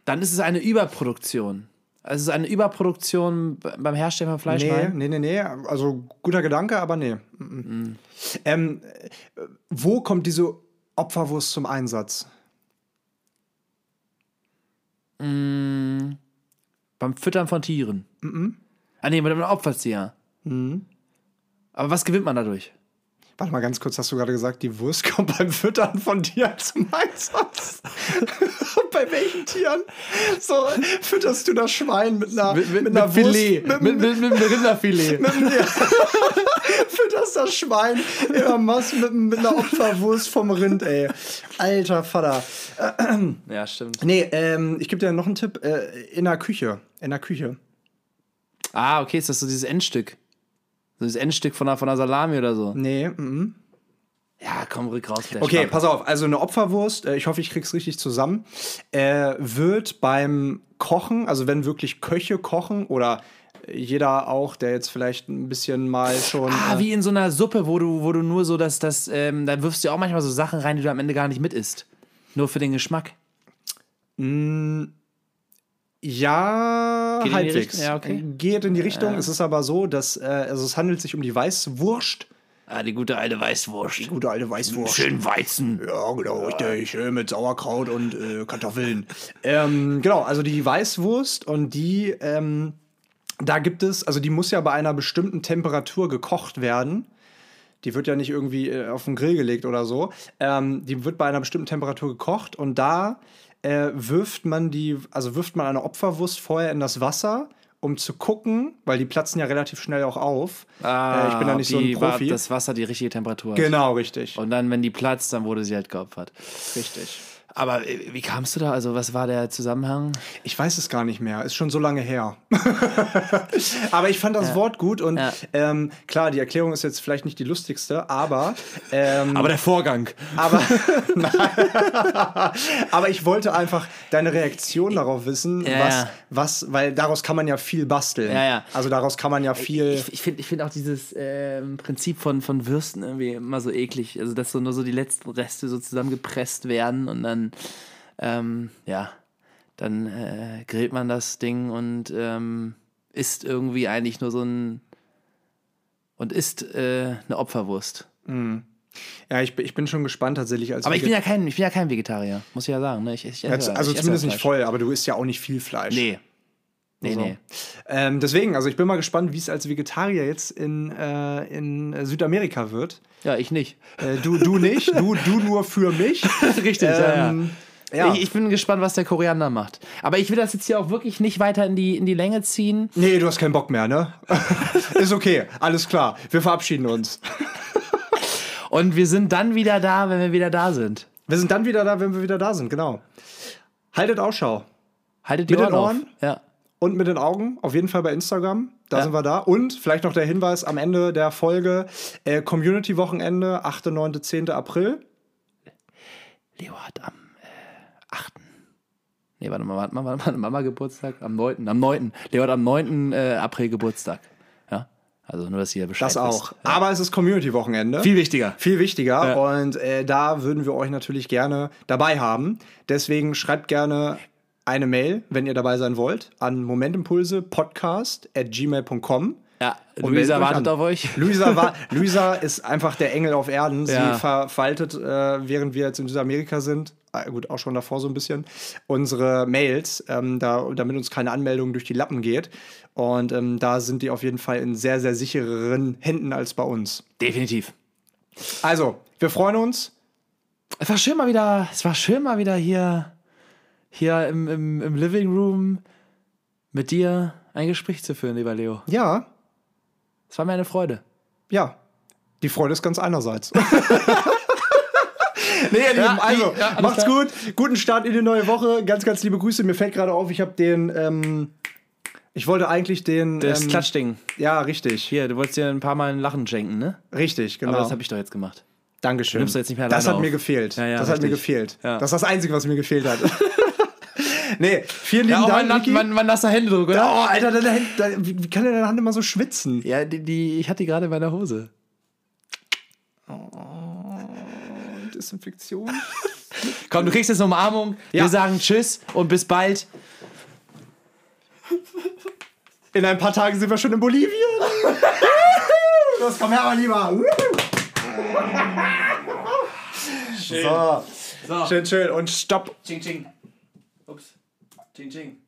S1: dann ist es eine Überproduktion. Also es ist eine Überproduktion beim Herstellen von Fleisch.
S2: Nee,
S1: Nein?
S2: nee, nee, nee. Also guter Gedanke, aber nee. Mhm. Ähm, äh, wo kommt diese Opferwurst zum Einsatz?
S1: Beim Füttern von Tieren. Ah, nee, man opfert sie ja. Aber was gewinnt man dadurch?
S2: Warte mal ganz kurz, hast du gerade gesagt, die Wurst *laughs* kommt beim Füttern von Tieren zum Einsatz? *laughs* Bei welchen Tieren? So, fütterst du das Schwein mit einer, einer
S1: Filet.
S2: Wurst?
S1: Mit, mit, mit, mit Rinderfilet. *laughs*
S2: fütterst das Schwein immer Mass mit, mit einer Opferwurst vom Rind, ey. Alter Vater. *clears throat*
S1: ja, stimmt.
S2: Nee, ähm, ich gebe dir noch einen Tipp. Äh, in der Küche. In der Küche.
S1: Ah, okay, ist das so dieses Endstück? So dieses Endstück von einer, von einer Salami oder so?
S2: Nee, mhm.
S1: Ja, komm, rück raus. der
S2: Okay,
S1: Schlampe.
S2: pass auf. Also eine Opferwurst, äh, ich hoffe, ich krieg's richtig zusammen, äh, wird beim Kochen, also wenn wirklich Köche kochen oder jeder auch, der jetzt vielleicht ein bisschen mal schon.
S1: Ah,
S2: äh,
S1: wie in so einer Suppe, wo du, wo du nur so das, das, ähm, da wirfst du auch manchmal so Sachen rein, die du am Ende gar nicht mit isst. Nur für den Geschmack.
S2: Ja,
S1: Geht die
S2: halbwegs.
S1: Ja, okay.
S2: Geht in die Richtung. Es ist aber so, dass äh, also es handelt sich um die Weißwurst.
S1: Ah, die gute alte Weißwurst.
S2: Gute alte Weißwurst.
S1: Schön Weizen.
S2: Ja, genau, richtig. Schön mit Sauerkraut und äh, Kartoffeln. ähm, genau, also die Weißwurst und die, ähm, da gibt es, also die muss ja bei einer bestimmten Temperatur gekocht werden. Die wird ja nicht irgendwie äh, auf den Grill gelegt oder so. Ähm, die wird bei einer bestimmten Temperatur gekocht und da äh, wirft man die, also wirft man eine Opferwurst vorher in das Wasser, um zu gucken, weil die platzen ja relativ schnell auch auf. äh, ich bin da nicht so ein
S1: die war-
S2: Profi.
S1: Das Wasser die richtige Temperatur hat.
S2: Genau, richtig.
S1: Und dann, wenn die platzt, dann wurde sie halt geopfert.
S2: Richtig.
S1: Aber äh, wie kamst du da? Also, was war der Zusammenhang?
S2: Ich weiß es gar nicht mehr. Ist schon so lange her. *laughs* aber ich fand das Wort gut und
S1: Ja.
S2: ähm, klar, die Erklärung ist jetzt vielleicht nicht die lustigste, aber ähm,
S1: der Vorgang.
S2: aber, *laughs* *laughs* aber ich wollte einfach deine Reaktion darauf wissen,
S1: Ja,
S2: was,
S1: ja.
S2: was, weil daraus kann man ja viel basteln.
S1: Ja, ja.
S2: Also daraus kann man ja viel.
S1: Ich, ich finde ich find auch dieses ähm, Prinzip von, von Würsten irgendwie immer so eklig. Also, dass so nur so die letzten Reste so zusammengepresst werden und dann, ähm, ja, dann äh, grillt man das Ding und ähm, isst irgendwie eigentlich nur so ein. und isst äh, eine Opferwurst.
S2: ja, ich, bin- ich bin schon gespannt tatsächlich. Als
S1: Aber ich bin ja kein, ich bin ja kein Vegetarier, muss ich ja sagen. Ne? Ich, ich,
S2: Jetzt-
S1: esse-
S2: also
S1: ich
S2: zumindest nicht voll, aber du isst ja auch nicht viel Fleisch.
S1: Nee. Nee,
S2: So.
S1: nee.
S2: Ähm, deswegen, also ich bin mal gespannt, wie es als Vegetarier jetzt in, äh, in äh, Südamerika wird.
S1: Ja, ich nicht.
S2: Äh, du, du nicht, du, du nur für mich. *laughs*
S1: Richtig, ja,
S2: Ähm, ja.
S1: Ich, ich bin gespannt, was der Koriander macht. Aber ich will das jetzt hier auch wirklich nicht weiter in die, in die Länge ziehen.
S2: Nee, du hast keinen Bock mehr, ne? *laughs* Ist okay, alles klar. Wir verabschieden uns.
S1: Und wir sind dann wieder da, wenn wir wieder da sind.
S2: Wir sind dann wieder da, wenn wir wieder da sind, genau. Haltet Ausschau.
S1: Haltet die
S2: Mit
S1: Ohren,
S2: Ohren?
S1: auf. Ja.
S2: Und mit den Augen, auf jeden Fall bei Instagram. Da
S1: Ja.
S2: sind wir da. Und vielleicht noch der Hinweis am Ende der Folge: äh, Community-Wochenende, 8., 9., 10. April.
S1: Leo hat am äh, 8. Nee, warte mal, warte mal, warte mal, Mama Geburtstag am 9. Am 9. Leo hat am 9. Äh, April Geburtstag. Ja. Also nur, dass ihr Bescheid
S2: Das auch.
S1: wisst.
S2: Aber es ist Community-Wochenende.
S1: Viel wichtiger.
S2: Viel wichtiger.
S1: Ja.
S2: Und äh, da würden wir euch natürlich gerne dabei haben. Deswegen schreibt gerne eine Mail, wenn ihr dabei sein wollt, an momentimpulse.podcast.gmail.com.
S1: Ja,
S2: Und
S1: Luisa wartet
S2: an.
S1: auf euch.
S2: Luisa, war, *laughs* Luisa ist einfach der Engel auf Erden. Sie
S1: Ja.
S2: verwaltet, äh, während wir jetzt in Südamerika sind, äh, gut, auch schon davor so ein bisschen, unsere Mails, ähm, da, damit uns keine Anmeldung durch die Lappen geht. Und ähm, da sind die auf jeden Fall in sehr, sehr sichereren Händen als bei uns.
S1: Definitiv.
S2: Also, wir freuen uns.
S1: Es war schön mal wieder, es war schön mal wieder hier, hier im, im, im Living Room mit dir ein Gespräch zu führen, lieber Leo.
S2: Ja,
S1: Es war mir eine Freude.
S2: ja. Die Freude ist ganz einerseits. *laughs* Nee, ihr Lieben,
S1: Ja,
S2: also
S1: ja,
S2: macht's
S1: klar.
S2: gut. Guten Start in die neue Woche. Ganz, ganz liebe Grüße. Mir fällt gerade auf, ich habe den, ähm, ich wollte eigentlich den.
S1: Das
S2: ähm,
S1: Klatschding.
S2: Ja, richtig.
S1: Hier, du wolltest dir ein paar Mal ein Lachen schenken, ne?
S2: Richtig, genau.
S1: Aber das habe ich doch jetzt gemacht.
S2: Dankeschön.
S1: nimmst du jetzt nicht mehr
S2: das hat mir
S1: auf.
S2: gefehlt.
S1: Ja,
S2: das hat mir
S1: richtig.
S2: gefehlt. Das ist das Einzige, was mir gefehlt hat. *laughs* nee, vielen lieben
S1: Ja,
S2: Dank,
S1: mein,
S2: Niki.
S1: mein, mein nasser Händedruck, oder?
S2: Oh, Alter, deine Hand, deine, wie kann denn deine Hand immer so schwitzen?
S1: Ja, die, die, ich hatte die gerade in meiner Hose.
S2: Desinfektion. *laughs*
S1: Komm, du kriegst jetzt eine Umarmung.
S2: Ja.
S1: Wir sagen Tschüss und bis bald.
S2: In ein paar Tagen sind wir schon in Bolivien. *laughs* Los, komm her, mein Lieber. Schön. So.
S1: So.
S2: Schön, schön. Und stopp.
S1: Ching, ching. Ups. Ching, ching.